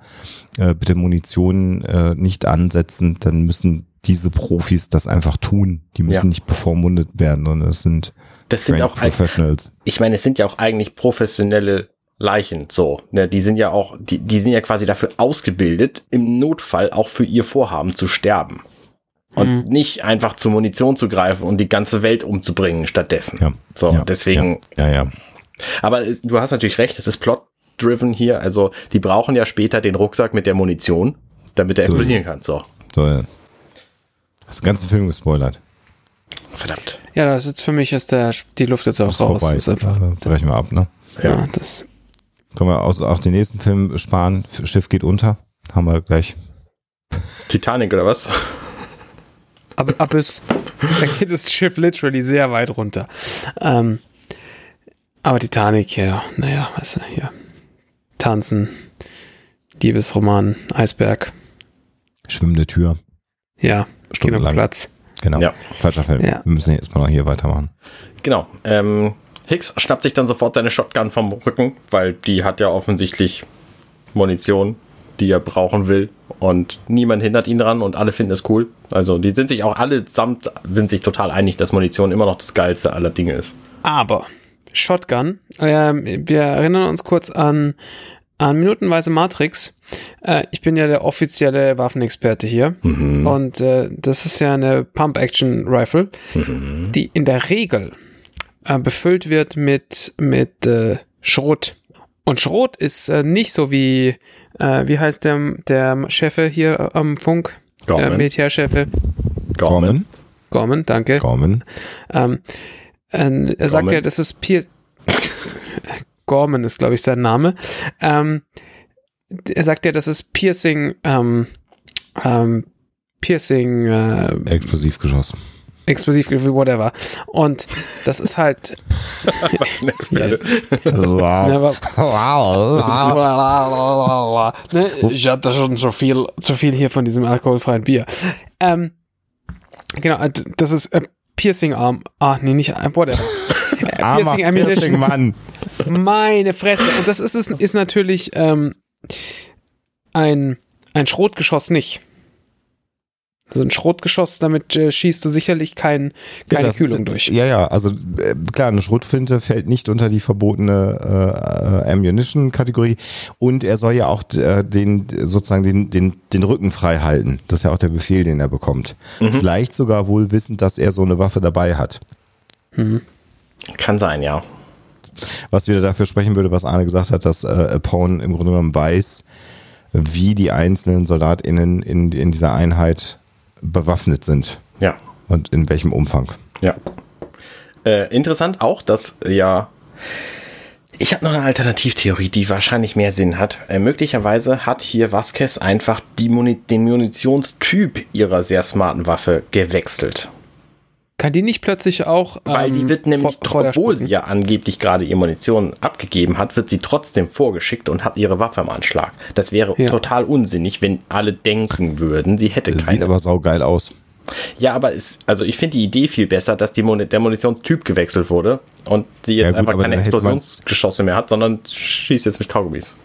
äh, bitte Munition äh, nicht ansetzen, dann müssen diese Profis das einfach tun. Die müssen Ja. nicht bevormundet werden, sondern es sind Das sind auch Professionals. ich meine, es sind ja auch eigentlich professionelle Leichen, so. Ne, die sind ja auch, die, die sind ja quasi dafür ausgebildet, im Notfall auch für ihr Vorhaben zu sterben. Und nicht einfach zur Munition zu greifen und die ganze Welt umzubringen stattdessen. Ja. So, ja, deswegen, Ja, ja. ja. aber es, du hast natürlich recht, es ist plot-driven hier. Also, die brauchen ja später den Rucksack mit der Munition, damit er So explodieren kann. So, So, ja. Das ganze Film gespoilert. verdammt. Ja, das ist jetzt für mich ist der, die Luft jetzt auch Das ist raus. vorbei. Das ist einfach, Äh, brechen wir ab, ne? ja, das, Können wir auch, auch den nächsten Film sparen. Schiff geht unter. Haben wir gleich. Titanic oder was? Ab, ab ist, da geht das Schiff literally sehr weit runter. Ähm, aber Titanic, ja, naja, weißt du, hier. Tanzen, Liebesroman, Eisberg, Schwimmende Tür. ja, Stundenlang. Kinoplatz. Genau. Ja. Falscher Film. Ja. Wir müssen jetzt mal noch hier weitermachen. Genau. Ähm, Hicks schnappt sich dann sofort seine Shotgun vom Rücken, weil die hat ja offensichtlich Munition, die er brauchen will. Und niemand hindert ihn dran und alle finden es cool. Also die sind sich auch allesamt sind sich total einig, dass Munition immer noch das geilste aller Dinge ist. Aber Shotgun, ähm, wir erinnern uns kurz an, an minutenweise Matrix. Äh, ich bin ja der offizielle Waffenexperte hier. Und äh, das ist ja eine Pump-Action-Rifle, die in der Regel äh, befüllt wird mit, mit äh, Schrot. Und Schrot ist äh, nicht so wie, äh, wie heißt der, der Chefe hier am Funk? Der Gorman. Militärchefe. Gorman. Gorman, danke. Gorman. Ähm, äh, er sagt Gorman. ja, das ist Pier Gorman ist, glaube ich, sein Name. Ähm, er sagt ja, das ist Piercing, ähm, ähm, Piercing, äh, Explosivgeschoss. Explosiv, whatever. Und das ist halt. Ne, ich hatte schon so viel, so viel hier von diesem alkoholfreien Bier. Ähm, genau, äh, das ist äh, Piercing Arm. Ah, nee, nicht äh, whatever. Armer Piercing Ammunition. Piercing, Mann. Meine Fresse. Und das ist, ist, ist natürlich ähm, ein, ein Schrotgeschoss nicht. Also ein Schrotgeschoss, damit äh, schießt du sicherlich kein, keine das Kühlung ist, durch. Ja, ja, also äh, klar, eine Schrotflinte fällt nicht unter die verbotene äh, Ammunition-Kategorie und er soll ja auch äh, den sozusagen den, den, den Rücken frei halten. Das ist ja auch der Befehl, den er bekommt. Vielleicht sogar wohl wissend, dass er so eine Waffe dabei hat. Kann sein, ja. Was wieder dafür sprechen würde, was Arne gesagt hat, dass äh, Pone im Grunde genommen weiß, wie die einzelnen SoldatInnen in, in dieser Einheit bewaffnet sind Ja. und in welchem Umfang. Ja. Äh, interessant auch, dass ja. Ich habe noch eine Alternativtheorie, die wahrscheinlich mehr Sinn hat. Äh, möglicherweise hat hier Vasquez einfach die Muni den Munitionstyp ihrer sehr smarten Waffe gewechselt. Kann die nicht plötzlich auch. Weil die ähm, wird nämlich, vor- obwohl sie ja angeblich gerade ihr Munition abgegeben hat, wird sie trotzdem vorgeschickt und hat ihre Waffe im Anschlag. Das wäre Ja. total unsinnig, wenn alle denken würden, sie hätte Das keine. sieht aber saugeil aus. Ja, aber ist, also ich finde die Idee viel besser, dass die Muni der Munitionstyp gewechselt wurde und sie jetzt Ja, gut, einfach keine Explosionsgeschosse mehr hat, sondern schießt jetzt mit Kaugummis.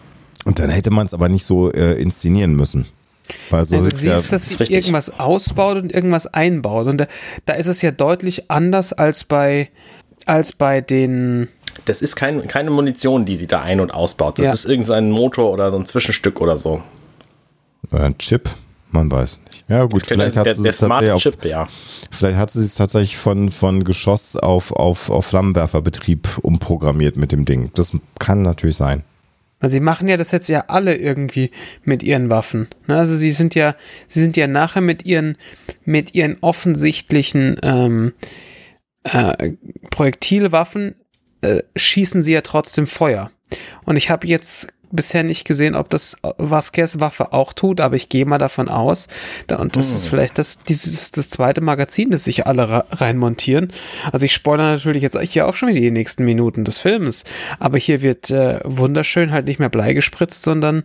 Und dann hätte man es aber nicht so äh, inszenieren müssen. Weil so Also du sieht's ja, siehst, dass sie richtig. irgendwas ausbaut und irgendwas einbaut. Und da, da ist es ja deutlich anders als bei, als bei den. Das ist kein, keine Munition, die sie da ein- und ausbaut. Das Ja. ist irgendein Motor oder so ein Zwischenstück oder so. Oder ein Chip, man weiß nicht. Ja gut, vielleicht hat, der, sie der es tatsächlich Smart auf, Chip, ja. vielleicht hat sie es tatsächlich von, von Geschoss auf, auf, auf Flammenwerferbetrieb umprogrammiert mit dem Ding. Das kann natürlich sein. Also sie machen ja das jetzt ja alle irgendwie mit ihren Waffen. Also sie sind ja, sie sind ja nachher mit ihren, mit ihren offensichtlichen ähm, äh, Projektilwaffen äh, schießen sie ja trotzdem Feuer. Und ich habe jetzt bisher nicht gesehen, ob das Vasquez Waffe auch tut, aber ich gehe mal davon aus. Und das ist vielleicht das, dieses, das zweite Magazin, das sich alle reinmontieren. Also ich spoilere natürlich jetzt hier auch schon wieder die nächsten Minuten des Films. Aber hier wird äh, wunderschön halt nicht mehr Blei gespritzt, sondern,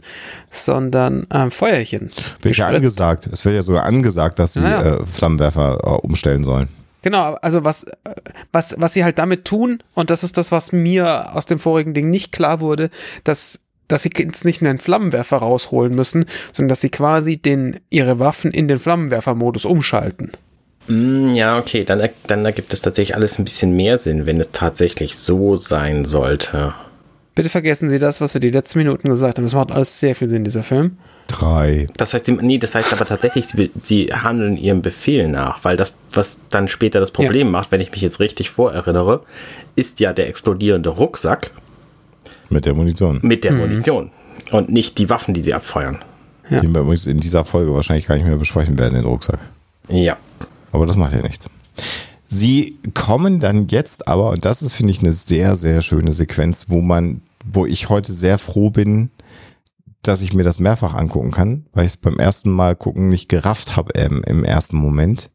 sondern ähm, Feuerchen. Wird ja angesagt. Es wird ja sogar angesagt, dass sie Ah, ja. äh, Flammenwerfer äh, umstellen sollen. Genau, also was, äh, was, was sie halt damit tun, und das ist das, was mir aus dem vorigen Ding nicht klar wurde, dass, dass sie jetzt nicht einen Flammenwerfer rausholen müssen, sondern dass sie quasi den, ihre Waffen in den Flammenwerfermodus umschalten. Mm, Ja, okay, dann, dann ergibt es tatsächlich alles ein bisschen mehr Sinn, wenn es tatsächlich so sein sollte. Bitte vergessen Sie das, was wir die letzten Minuten gesagt haben. Das macht alles sehr viel Sinn, dieser Film. Drei. Das heißt, nee, das heißt aber tatsächlich, sie, sie handeln ihrem Befehl nach, weil das, was dann später das Problem macht, wenn ich mich jetzt richtig vorerinnere, ist ja der explodierende Rucksack Mit der Munition. mit der Munition und nicht die Waffen, die sie abfeuern. Ja. Den wir übrigens in dieser Folge wahrscheinlich gar nicht mehr besprechen werden, den Rucksack. Ja. Aber das macht ja nichts. Sie kommen dann jetzt aber, und das ist, finde ich, eine sehr, sehr schöne Sequenz, wo man, wo ich heute sehr froh bin, dass ich mir das mehrfach angucken kann, weil ich es beim ersten Mal gucken nicht gerafft habe ähm, im ersten Moment.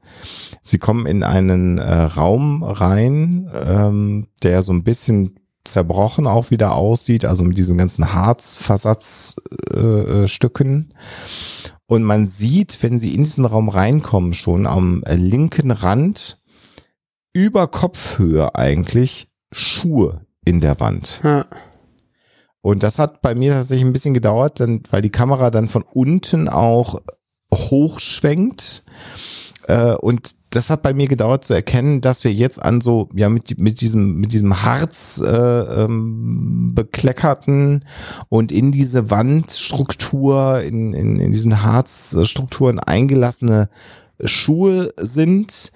Sie kommen in einen äh, Raum rein, ähm, der so ein bisschen zerbrochen auch wieder aussieht, also mit diesen ganzen Harzversatzstücken. Äh, Stücken. Und man sieht, wenn sie in diesen Raum reinkommen, schon am äh, linken Rand über Kopfhöhe eigentlich Schuhe in der Wand. Ja. Und das hat bei mir tatsächlich ein bisschen gedauert, dann, weil die Kamera dann von unten auch hochschwenkt. Äh, und das hat bei mir gedauert zu erkennen, dass wir jetzt an so, ja, mit, mit diesem, mit diesem Harz äh, ähm, bekleckerten und in diese Wandstruktur, in, in, in diesen Harzstrukturen eingelassene Schuhe sind,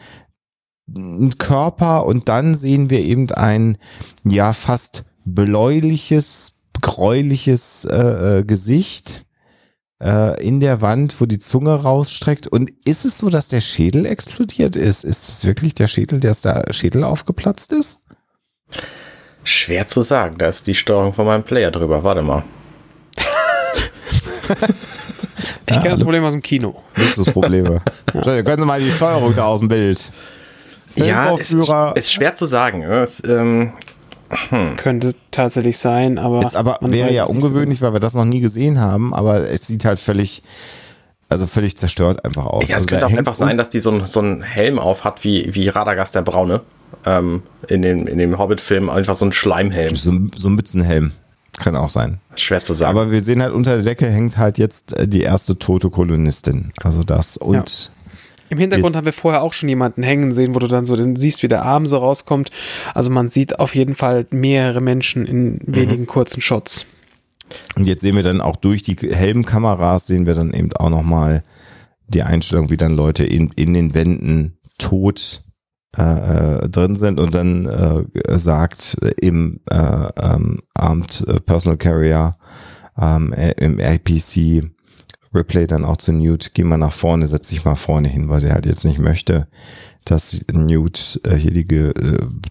ein Körper und dann sehen wir eben ein, ja, fast bläuliches, gräuliches äh, äh, Gesicht äh, in der Wand, wo die Zunge rausstreckt. Und ist es so, dass der Schädel explodiert ist? Ist es wirklich der Schädel, der Schädel aufgeplatzt ist? Schwer zu sagen, da ist die Steuerung von meinem Player drüber. Warte mal. Ich kenne das Problem aus dem Kino. Luxusprobleme. Entschuldigung, können Sie mal die Steuerung da aus dem Bild. Ja, ist, ist schwer zu sagen. ja. Es, ähm, Könnte tatsächlich sein, aber. ist aber man wäre weiß ja es nicht so ungewöhnlich, weil wir das noch nie gesehen haben, aber es sieht halt völlig, also völlig zerstört einfach aus. ja, es also könnte auch einfach sein, dass die so, ein, so einen Helm auf hat, wie, wie Radagast der Braune. Ähm, in, dem, in dem Hobbit-Film einfach so ein Schleimhelm. so, ein- so ein Mützenhelm. Kann auch sein. Schwer zu sagen. Aber wir sehen halt unter der Decke hängt halt jetzt äh, die erste tote Kolonistin. Also das und Im Hintergrund haben wir vorher auch schon jemanden hängen sehen, wo du dann so den siehst, wie der Arm so rauskommt. Also man sieht auf jeden Fall mehrere Menschen in wenigen kurzen Shots. Und jetzt sehen wir dann auch durch die Helmkameras, sehen wir dann eben auch nochmal die Einstellung, wie dann Leute in, in den Wänden tot äh, äh, drin sind und dann äh, sagt im äh, ähm, Armed äh, Personal Carrier ähm, äh, im APC Replay dann auch zu Newt, geh mal nach vorne, setz dich mal vorne hin, weil sie halt jetzt nicht möchte, dass Newt äh, hier die äh,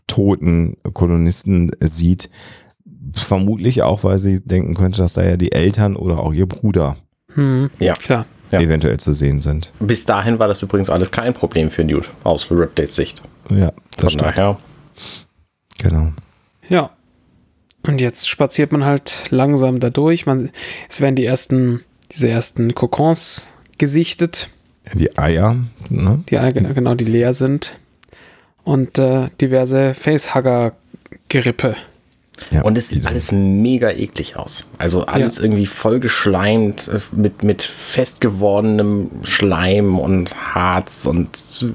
toten Kolonisten sieht. Vermutlich auch, weil sie denken könnte, dass da ja die Eltern oder auch ihr Bruder Hm, ja. klar. Ja. eventuell zu sehen sind. Bis dahin war das übrigens alles kein Problem für Newt, aus Ripdays Sicht. Ja, das Von stimmt. daher. Genau. Ja. Und jetzt spaziert man halt langsam da durch. Man, es werden die ersten, diese ersten Kokons gesichtet, Die Eier, ne? die all- genau die leer sind. Und äh, diverse Facehugger-Gerippe. Ja, Und es sieht alles mega eklig aus. Also alles Ja. irgendwie voll geschleimt, äh, mit, mit fest gewordenem Schleim und Harz und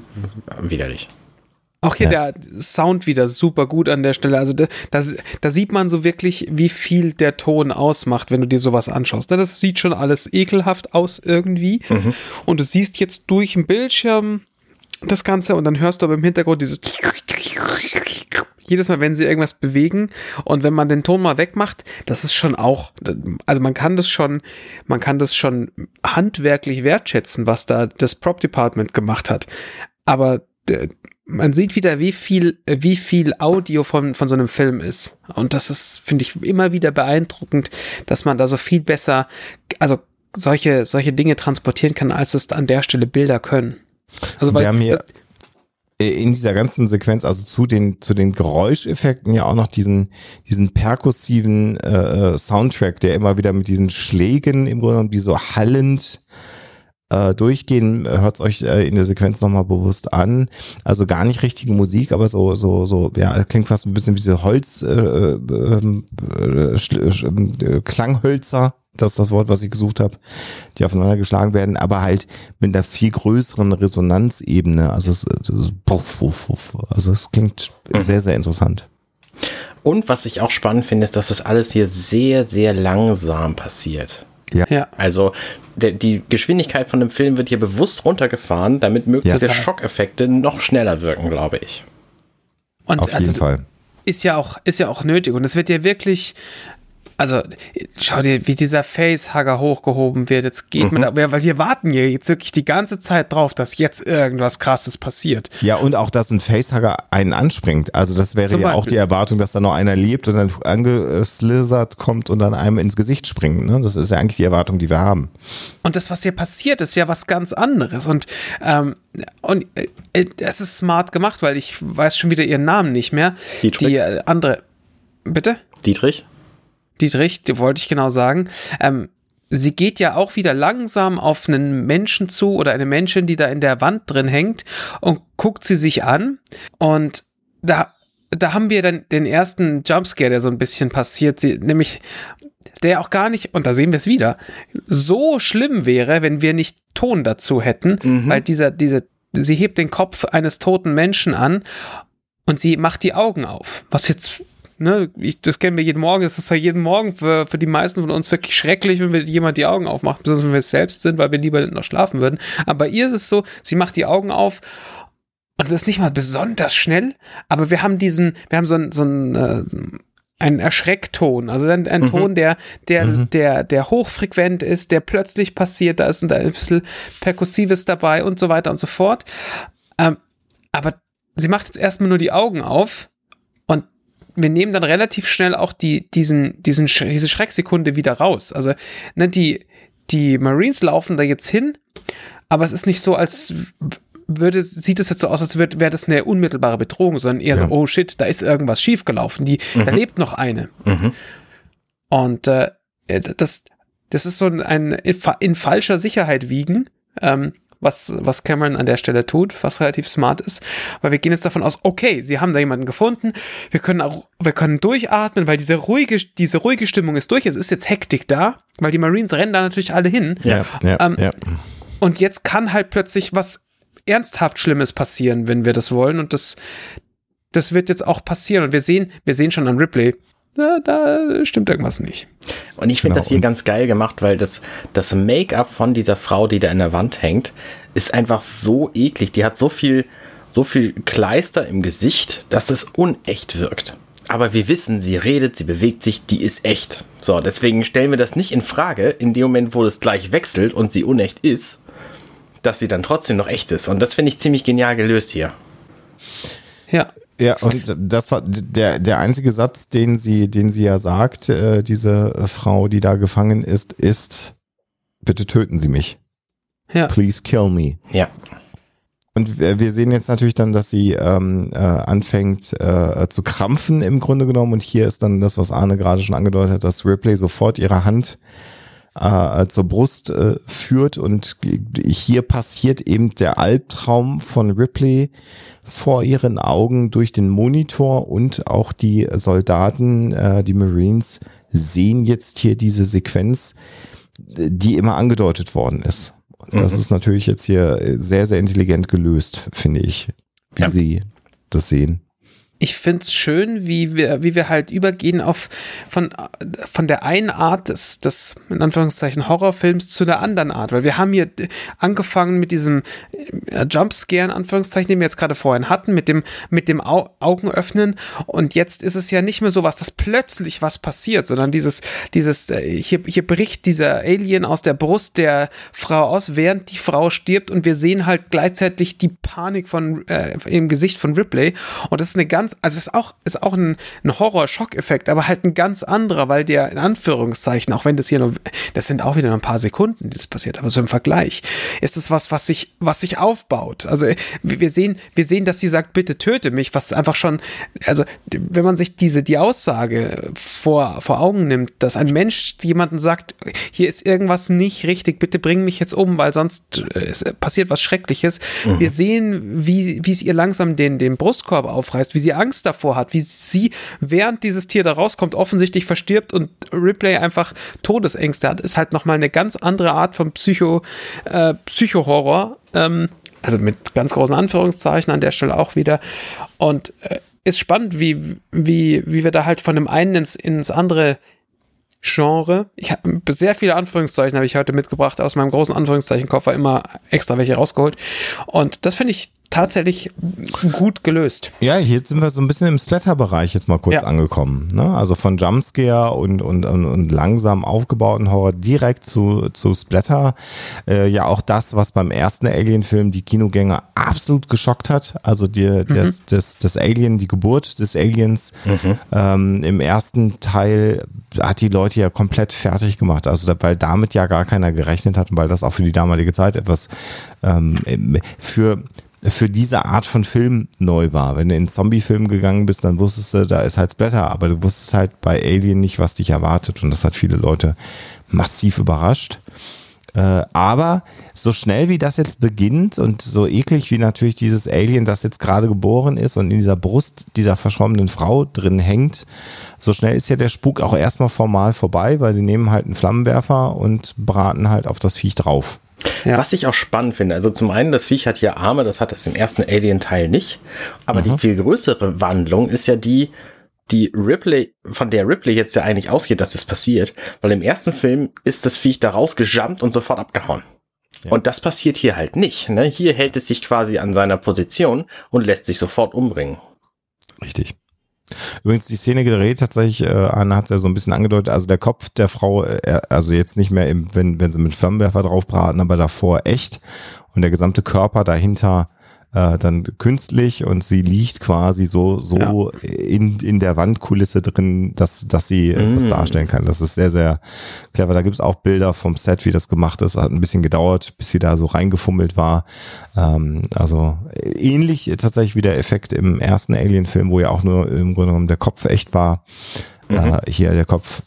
widerlich. Auch hier Ja. der Sound wieder super gut an der Stelle. Also da, da, da sieht man so wirklich, wie viel der Ton ausmacht, wenn du dir sowas anschaust. Ne, Das sieht schon alles ekelhaft aus irgendwie. Und du siehst jetzt durch den Bildschirm das Ganze und dann hörst du aber im Hintergrund dieses jedes Mal, wenn sie irgendwas bewegen und wenn man den Ton mal wegmacht, das ist schon auch, also man kann das schon, man kann das schon handwerklich wertschätzen, was da das Prop Department gemacht hat. Aber man sieht wieder, wie viel, äh, wie viel Audio von, von so einem Film ist. Und das ist, finde ich, immer wieder beeindruckend, dass man da so viel besser, also solche, solche Dinge transportieren kann, als es an der Stelle Bilder können. Also, wir haben hier in dieser ganzen Sequenz, also zu den, zu den Geräuscheffekten ja auch noch diesen, diesen perkussiven äh, Soundtrack, der immer wieder mit diesen Schlägen im Grunde genommen, die so hallend äh, durchgehen, hört es euch äh, in der Sequenz nochmal bewusst an. Also gar nicht richtige Musik, aber so, so, so, ja, klingt fast ein bisschen wie diese Holz, äh, äh, äh, Schl- äh, Klanghölzer. Das ist das Wort, was ich gesucht habe, die aufeinander geschlagen werden, aber halt mit einer viel größeren Resonanzebene. Also es, es ist puff, puff, puff. also es klingt sehr, sehr interessant. Und was ich auch spannend finde, ist, dass das alles hier sehr, sehr langsam passiert. Ja. Also der, die Geschwindigkeit von dem Film wird hier bewusst runtergefahren, damit möglichst Ja. die Schockeffekte noch schneller wirken, glaube ich. Und Auf also, jeden Fall. ist ja auch, ist ja auch nötig. Und es wird ja wirklich, also schau dir, wie dieser Facehugger hochgehoben wird. Jetzt geht Mhm. man da, weil wir warten hier jetzt wirklich die ganze Zeit drauf, dass jetzt irgendwas krasses passiert. Ja, und auch, dass ein Facehugger einen anspringt. Also das wäre Zum ja auch Beispiel. die Erwartung, dass da noch einer lebt und dann angeslithert kommt und dann einem ins Gesicht springt. Ne? Das ist ja eigentlich die Erwartung, die wir haben. Und das, was hier passiert, ist ja was ganz anderes. Und, ähm, und äh, es ist smart gemacht, weil ich weiß schon wieder ihren Namen nicht mehr. Dietrich? Die äh, andere. Bitte? Dietrich? Dietrich, die wollte ich genau sagen. Ähm, sie geht ja auch wieder langsam auf einen Menschen zu oder eine Menschin, die da in der Wand drin hängt und guckt sie sich an. Und da, da haben wir dann den ersten Jumpscare, der so ein bisschen passiert, sie, nämlich der auch gar nicht, und da sehen wir es wieder, so schlimm wäre, wenn wir nicht Ton dazu hätten, weil dieser, diese, sie hebt den Kopf eines toten Menschen an und sie macht die Augen auf. Was jetzt, ne, ich, das kennen wir jeden Morgen, das ist zwar jeden Morgen für, für die meisten von uns wirklich schrecklich, wenn wir jemand die Augen aufmacht, besonders wenn wir es selbst sind, weil wir lieber noch schlafen würden. Aber bei ihr ist es so, sie macht die Augen auf und das ist nicht mal besonders schnell, aber wir haben diesen, wir haben so einen, so einen, äh, einen Erschreckton, also ein, ein Ton, der, der, der, der hochfrequent ist, der plötzlich passiert, da ist ein, ein bisschen Perkussives dabei und so weiter und so fort. Ähm, aber sie macht jetzt erstmal nur die Augen auf wir nehmen dann relativ schnell auch die, diesen, diesen, diese Schrecksekunde wieder raus. Also, ne, die, die Marines laufen da jetzt hin, aber es ist nicht so, als würde, sieht es jetzt so aus, als wäre wär das eine unmittelbare Bedrohung, sondern eher Ja. so, oh shit, da ist irgendwas schiefgelaufen. Die, da lebt noch eine. Mhm. Und äh, das, das ist so ein in, fa- in falscher Sicherheit wiegen, ähm, was, was Cameron an der Stelle tut, was relativ smart ist. Weil wir gehen jetzt davon aus, okay, sie haben da jemanden gefunden, wir können auch, wir können durchatmen, weil diese ruhige, diese ruhige Stimmung ist durch, es ist jetzt Hektik da, weil die Marines rennen da natürlich alle hin. Ja, ja, Ähm, ja. Und jetzt kann halt plötzlich was ernsthaft Schlimmes passieren, wenn wir das wollen. Und das, das wird jetzt auch passieren. Und wir sehen, wir sehen schon an Ripley, da, da stimmt irgendwas nicht. Und ich finde Genau, das hier ganz geil gemacht, weil das, das Make-up von dieser Frau, die da in der Wand hängt, ist einfach so eklig. Die hat so viel, so viel Kleister im Gesicht, dass es unecht wirkt. Aber wir wissen, sie redet, sie bewegt sich, die ist echt. So, deswegen stellen wir das nicht in Frage, in dem Moment, wo es gleich wechselt und sie unecht ist, dass sie dann trotzdem noch echt ist. Und das finde ich ziemlich genial gelöst hier. Ja. Ja, und das war der, der einzige Satz, den sie, den sie ja sagt, äh, diese Frau, die da gefangen ist, ist, bitte töten Sie mich. Ja. Please kill me. Ja. Und wir wir sehen jetzt natürlich dann, dass sie ähm, äh, anfängt äh, zu krampfen im Grunde genommen. Und hier ist dann das, was Arne gerade schon angedeutet hat, dass Ripley sofort ihre Hand äh, zur Brust äh, führt. Und hier passiert eben der Albtraum von Ripley vor ihren Augen durch den Monitor und auch die Soldaten, äh, die Marines, sehen jetzt hier diese Sequenz, die immer angedeutet worden ist. Und das ist natürlich jetzt hier sehr, sehr intelligent gelöst, finde ich, wie Ja. sie das sehen. Ich finde es schön, wie wir, wie wir halt übergehen auf von, von der einen Art des, des, in Anführungszeichen, Horrorfilms zu der anderen Art. Weil wir haben hier angefangen mit diesem äh, Jumpscare, in Anführungszeichen, den wir jetzt gerade vorhin hatten, mit dem, mit dem Au Augen öffnen. Und jetzt ist es ja nicht mehr so was, dass plötzlich was passiert, sondern dieses, dieses, äh, hier, hier bricht dieser Alien aus der Brust der Frau aus, während die Frau stirbt und wir sehen halt gleichzeitig die Panik von, äh, im Gesicht von Ripley. Und das ist eine ganz, also es ist auch, ist auch ein, ein Horror-Schock-Effekt, aber halt ein ganz anderer, weil der in Anführungszeichen, auch wenn das hier nur, das sind auch wieder nur ein paar Sekunden, die das passiert, aber so im Vergleich ist es was, was sich, was sich aufbaut. Also wir sehen, wir sehen, dass sie sagt, bitte töte mich, was einfach schon, also wenn man sich diese, die Aussage vor, vor Augen nimmt, dass ein Mensch jemanden sagt, hier ist irgendwas nicht richtig, bitte bring mich jetzt um, weil sonst äh, passiert was Schreckliches. Wir sehen, wie, wie es ihr langsam den, den Brustkorb aufreißt, wie sie Angst davor hat, wie sie, während dieses Tier da rauskommt, offensichtlich verstirbt und Ripley einfach Todesängste hat, ist halt nochmal eine ganz andere Art von Psycho, äh, Psychohorror. Ähm, also mit ganz großen Anführungszeichen an der Stelle auch wieder. Und äh, ist spannend, wie, wie, wie wir da halt von dem einen ins, ins andere Genre. Ich habe sehr viele Anführungszeichen habe ich heute mitgebracht aus meinem großen Anführungszeichenkoffer immer extra welche rausgeholt und das finde ich tatsächlich gut gelöst. Ja, hier sind wir so ein bisschen im Splatter-Bereich jetzt mal kurz Ja. angekommen. Ne? Also von Jumpscare und, und, und, und langsam aufgebauten Horror direkt zu, zu Splatter. Äh, ja, auch das, was beim ersten Alien-Film die Kinogänger absolut geschockt hat. Also die, das, das, das Alien, die Geburt des Aliens ähm, im ersten Teil hat die Leute ja komplett fertig gemacht. Also weil damit ja gar keiner gerechnet hat und weil das auch für die damalige Zeit etwas ähm, für für diese Art von Film neu war. Wenn du in Zombie-Film gegangen bist, dann wusstest du, da ist halt Splatter, aber du wusstest halt bei Alien nicht, was dich erwartet und das hat viele Leute massiv überrascht. Äh, aber so schnell wie das jetzt beginnt und so eklig wie natürlich dieses Alien, das jetzt gerade geboren ist und in dieser Brust dieser verschrommenen Frau drin hängt, so schnell ist ja der Spuk auch erstmal formal vorbei, weil sie nehmen halt einen Flammenwerfer und braten halt auf das Viech drauf. Ja. Was ich auch spannend finde, also zum einen, das Viech hat hier Arme, das hat es im ersten Alien-Teil nicht. Aber die viel größere Wandlung ist ja die, die Ripley, von der Ripley jetzt ja eigentlich ausgeht, dass das passiert. Weil im ersten Film ist das Viech da rausgejumpt und sofort abgehauen. Und das passiert hier halt nicht. Ne? Hier hält es sich quasi an seiner Position und lässt sich sofort umbringen. Richtig. Übrigens, die Szene gedreht tatsächlich, äh, Anne hat es ja so ein bisschen angedeutet, also der Kopf der Frau, äh, also jetzt nicht mehr, im, wenn, wenn sie mit Flammenwerfer draufbraten, aber davor echt und der gesamte Körper dahinter äh, dann künstlich und sie liegt quasi so, so ja. in, in der Wandkulisse drin, dass, dass sie mm. das darstellen kann. Das ist sehr, sehr clever. Da gibt's auch Bilder vom Set, wie das gemacht ist. Hat ein bisschen gedauert, bis sie da so reingefummelt war. Ähm, also ähnlich tatsächlich wie der Effekt im ersten Alien-Film, wo ja auch nur im Grunde genommen der Kopf echt war. Mhm. Äh, hier der Kopf,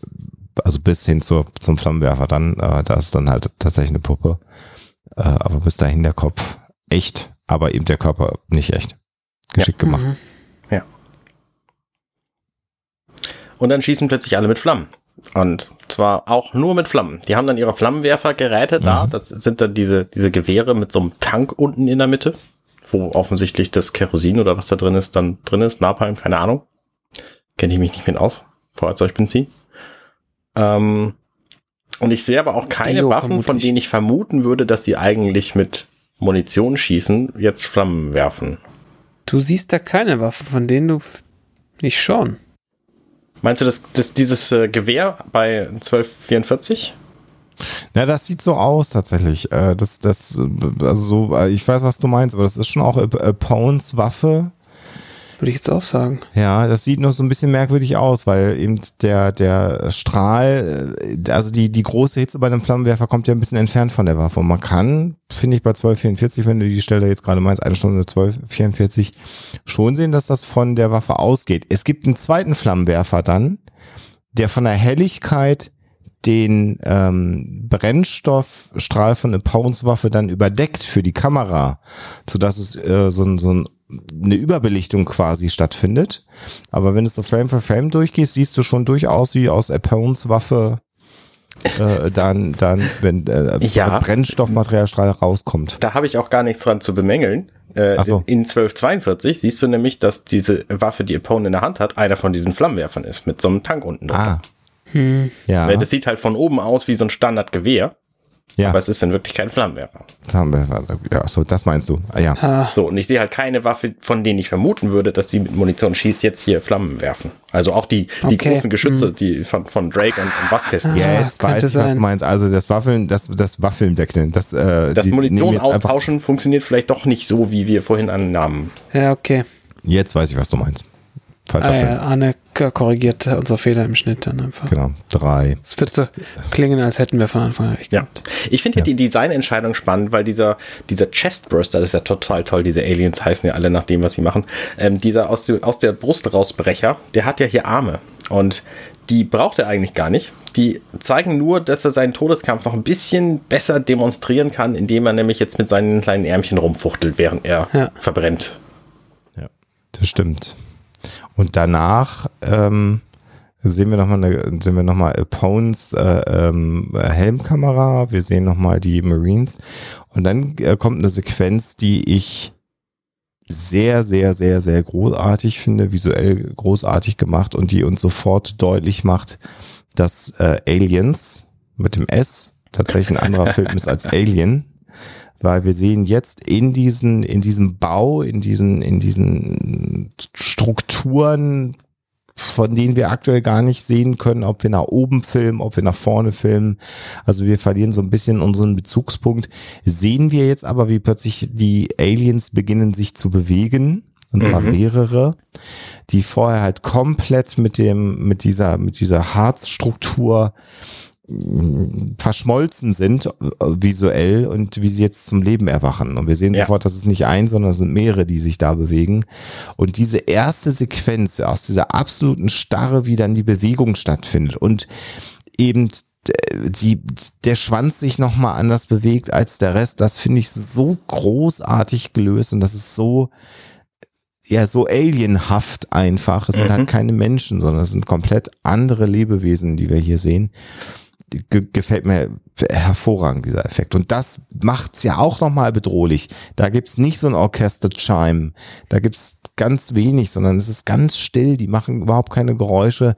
also bis hin zur, zum Flammenwerfer dann, äh, da ist dann halt tatsächlich eine Puppe. Äh, aber bis dahin der Kopf echt, aber eben der Körper nicht echt. Geschickt ja. gemacht. Mhm. Ja. Und dann schießen plötzlich alle mit Flammen. Und zwar auch nur mit Flammen. Die haben dann ihre Flammenwerfergeräte mhm. da. Das sind dann diese, diese Gewehre mit so einem Tank unten in der Mitte, wo offensichtlich das Kerosin oder was da drin ist, dann drin ist. Napalm, keine Ahnung. Kenne ich mich nicht mit aus. Feuerzeugbenzin. Ähm, und ich sehe aber auch keine Deo, Waffen, von denen ich vermuten würde, dass sie eigentlich mit Munition schießen, jetzt Flammen werfen. Du siehst da keine Waffen, von denen du nicht schon. Meinst du, dass, dass dieses äh, Gewehr bei 1244? Na, das sieht so aus tatsächlich. Äh, das, das, also so, äh, ich weiß, was du meinst, aber das ist schon auch Pounds Waffe. Würde ich jetzt auch sagen. Ja, das sieht noch so ein bisschen merkwürdig aus, weil eben der, der Strahl, äh, also die, die große Hitze bei einem Flammenwerfer kommt ja ein bisschen entfernt von der Waffe. Und man kann, finde ich, bei 1244, wenn du die Stelle jetzt gerade meinst, eine Stunde 1244, schon sehen, dass das von der Waffe ausgeht. Es gibt einen zweiten Flammenwerfer dann, der von der Helligkeit den ähm, Brennstoffstrahl von einer Pounds-Waffe dann überdeckt für die Kamera, sodass es äh, so, ein, so ein eine Überbelichtung quasi stattfindet. Aber wenn du so Frame für Frame durchgehst, siehst du schon durchaus wie aus Appones Waffe äh, dann, dann, wenn äh, ja. Brennstoffmaterialstrahl rauskommt. Da habe ich auch gar nichts dran zu bemängeln. Äh, so. In 1242 siehst du nämlich, dass diese Waffe, die Apone in der Hand hat, einer von diesen Flammenwerfern ist, mit so einem Tank unten drin. Ah. Hm. Ja. Das sieht halt von oben aus wie so ein Standardgewehr. Ja. Aber es ist in wirklich kein Flammenwerfer. Flammenwerfer, ja, so, das meinst du. Ah, ja. Ah. So, und ich sehe halt keine Waffe, von denen ich vermuten würde, dass sie mit Munition schießt, jetzt hier Flammen werfen. Also auch die, die okay. großen Geschütze, hm. die von, von Drake und, und Vasquez. Ah, ja, jetzt weiß ich, was du meinst. Also das Waffeln, das, das Waffeln wegnehmen. Das, äh, das Munition austauschen funktioniert vielleicht doch nicht so, wie wir vorhin annahmen. Ja, okay. Jetzt weiß ich, was du meinst. Falscher ah, ja, Arne korrigiert unser Fehler im Schnitt dann einfach. Genau, drei. Es wird so klingen, als hätten wir von Anfang an recht Ja. Ich finde ja. die Designentscheidung spannend, weil dieser, dieser Chestburster, das ist ja total toll, diese Aliens heißen ja alle nach dem, was sie machen. Ähm, dieser aus, aus der Brust rausbrecher, der hat ja hier Arme. Und die braucht er eigentlich gar nicht. Die zeigen nur, dass er seinen Todeskampf noch ein bisschen besser demonstrieren kann, indem er nämlich jetzt mit seinen kleinen Ärmchen rumfuchtelt, während er ja. verbrennt. Ja, das stimmt. Und danach ähm, sehen wir nochmal sehen wir noch mal Pones äh, ähm, Helmkamera, wir sehen nochmal die Marines. Und dann äh, kommt eine Sequenz, die ich sehr, sehr, sehr, sehr großartig finde, visuell großartig gemacht und die uns sofort deutlich macht, dass äh, Aliens mit dem S tatsächlich ein anderer Film ist als Alien weil wir sehen jetzt in diesen, in diesem Bau, in diesen, in diesen Strukturen, von denen wir aktuell gar nicht sehen können, ob wir nach oben filmen, ob wir nach vorne filmen. Also wir verlieren so ein bisschen unseren Bezugspunkt. Sehen wir jetzt aber, wie plötzlich die Aliens beginnen sich zu bewegen. Und zwar mhm. mehrere, die vorher halt komplett mit dem, mit dieser, mit dieser Harzstruktur verschmolzen sind äh, visuell und wie sie jetzt zum Leben erwachen. Und wir sehen ja. sofort, dass es nicht ein, sondern es sind mehrere, die sich da bewegen. Und diese erste Sequenz aus dieser absoluten Starre, wie dann die Bewegung stattfindet und eben die, der Schwanz sich nochmal anders bewegt als der Rest, das finde ich so großartig gelöst und das ist so, ja, so alienhaft einfach. Es mhm. sind halt mhm. keine Menschen, sondern es sind komplett andere Lebewesen, die wir hier sehen gefällt mir hervorragend, dieser Effekt. Und das macht's ja auch nochmal bedrohlich. Da gibt's nicht so ein Orchester-Chime. Da gibt's ganz wenig, sondern es ist ganz still. Die machen überhaupt keine Geräusche.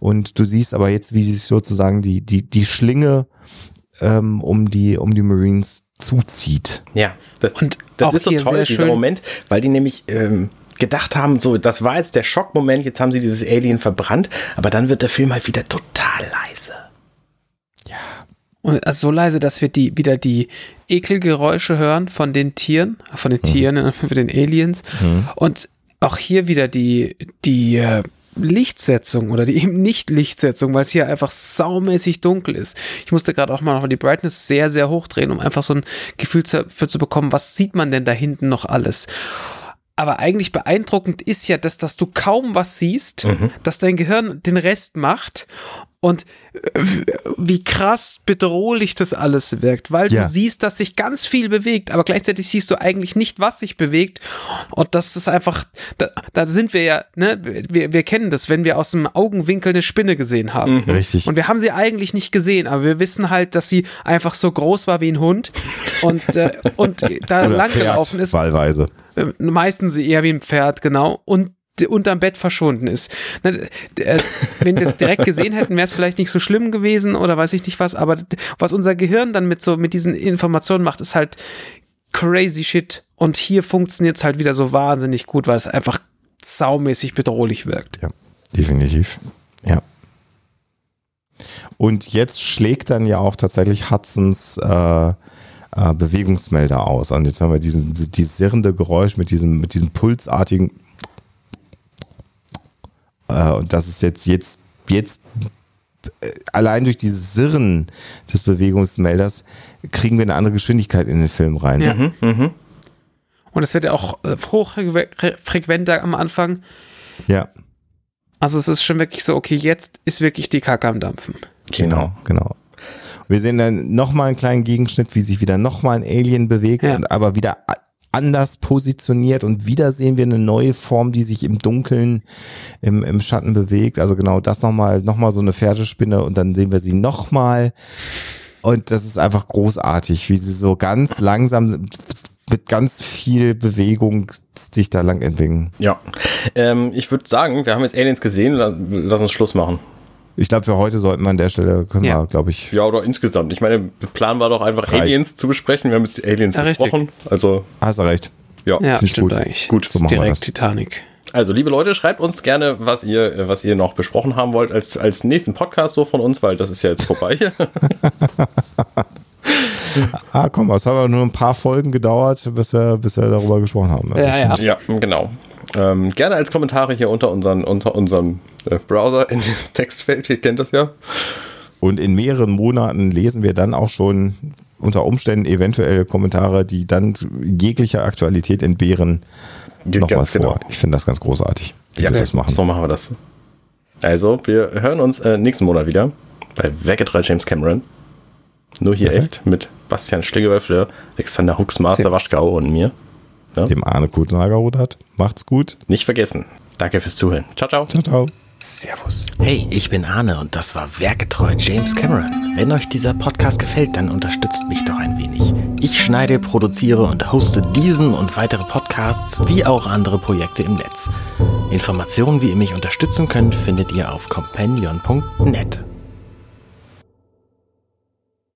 Und du siehst aber jetzt, wie sich sozusagen die, die, die Schlinge ähm, um die, um die Marines zuzieht. Ja, das, und das ist so toll, dieser schön. Moment, weil die nämlich, ähm, gedacht haben, so, das war jetzt der Schockmoment, jetzt haben sie dieses Alien verbrannt, aber dann wird der Film halt wieder total leise. Und also so leise, dass wir die wieder die Ekelgeräusche hören von den Tieren, von den Tieren, mhm. von den Aliens. Mhm. Und auch hier wieder die, die äh, Lichtsetzung oder die eben nicht Lichtsetzung, weil es hier einfach saumäßig dunkel ist. Ich musste gerade auch mal noch die Brightness sehr, sehr hoch drehen, um einfach so ein Gefühl dafür zu bekommen, was sieht man denn da hinten noch alles. Aber eigentlich beeindruckend ist ja, dass, dass du kaum was siehst, mhm. dass dein Gehirn den Rest macht und äh, wie krass bedrohlich das alles wirkt, weil ja. du siehst, dass sich ganz viel bewegt, aber gleichzeitig siehst du eigentlich nicht, was sich bewegt. Und das ist einfach, da, da sind wir ja, ne, wir, wir kennen das, wenn wir aus dem Augenwinkel eine Spinne gesehen haben. Mhm. Richtig. Und wir haben sie eigentlich nicht gesehen, aber wir wissen halt, dass sie einfach so groß war wie ein Hund und, äh, und da langgelaufen ist. Wahlweise. Äh, meistens eher wie ein Pferd, genau. Und unterm Bett verschwunden ist. Äh, wenn wir es direkt gesehen hätten, wäre es vielleicht nicht so schlimm gewesen oder weiß ich nicht was, aber was unser Gehirn dann mit so, mit diesen Informationen macht, ist halt crazy shit. Und hier funktioniert es halt wieder so wahnsinnig gut, weil es einfach saumäßig bedrohlich wirkt. Ja, definitiv. Ja. Und jetzt schlägt dann ja auch tatsächlich Hudsons äh, äh, Bewegungsmelder aus. Und jetzt haben wir diesen, dieses sirrende Geräusch mit diesem, mit diesem pulsartigen äh, und das ist jetzt, jetzt, jetzt äh, allein durch dieses Sirren des Bewegungsmelders kriegen wir eine andere Geschwindigkeit in den Film rein. Ja. Mhm, mh. Und es wird ja auch äh, hochfrequenter am Anfang. Ja. Also es ist schon wirklich so, okay, jetzt ist wirklich die Kacke am Dampfen. Genau, genau. Wir sehen dann nochmal einen kleinen Gegenschnitt, wie sich wieder nochmal ein Alien bewegt, ja. aber wieder anders positioniert und wieder sehen wir eine neue Form, die sich im Dunkeln, im, im Schatten bewegt. Also genau das nochmal, nochmal so eine Pferdespinne und dann sehen wir sie nochmal. Und das ist einfach großartig, wie sie so ganz langsam mit ganz viel Bewegung sich da lang entwickeln. Ja, ähm, ich würde sagen, wir haben jetzt Aliens gesehen, lass uns Schluss machen. Ich glaube, für heute sollten wir an der Stelle, können ja. wir, glaube ich. Ja, oder insgesamt. Ich meine, der Plan war doch einfach reicht. Aliens zu besprechen. Wir haben jetzt die Aliens ja, besprochen. Also. Hast du recht. Ja, ja stimmt gut. eigentlich. Gut, so direkt Titanic. Also, liebe Leute, schreibt uns gerne, was ihr, was ihr noch besprochen haben wollt als, als nächsten Podcast so von uns, weil das ist ja jetzt vorbei. ah, komm, es hat aber nur ein paar Folgen gedauert, bis wir, bis wir darüber gesprochen haben. Ja, ja. ja, genau. Ähm, gerne als Kommentare hier unter, unseren, unter unserem äh, Browser in dieses Textfeld. Ihr kennt das ja. Und in mehreren Monaten lesen wir dann auch schon unter Umständen eventuell Kommentare, die dann jeglicher Aktualität entbehren, noch was genau. vor. Ich finde das ganz großartig, wie ja, sie das machen. So machen wir das. Also, wir hören uns äh, nächsten Monat wieder bei 3 James Cameron. Nur hier okay. echt mit Bastian Schlegewöffler, Alexander Huxmaster Waschgau und mir ja. dem Arne Kutenhagerhut hat. Macht's gut. Nicht vergessen. Danke fürs Zuhören. Ciao, ciao. Ciao, ciao. Servus. Hey, ich bin Arne und das war Werketreu James Cameron. Wenn euch dieser Podcast gefällt, dann unterstützt mich doch ein wenig. Ich schneide, produziere und hoste diesen und weitere Podcasts wie auch andere Projekte im Netz. Informationen, wie ihr mich unterstützen könnt, findet ihr auf companion.net.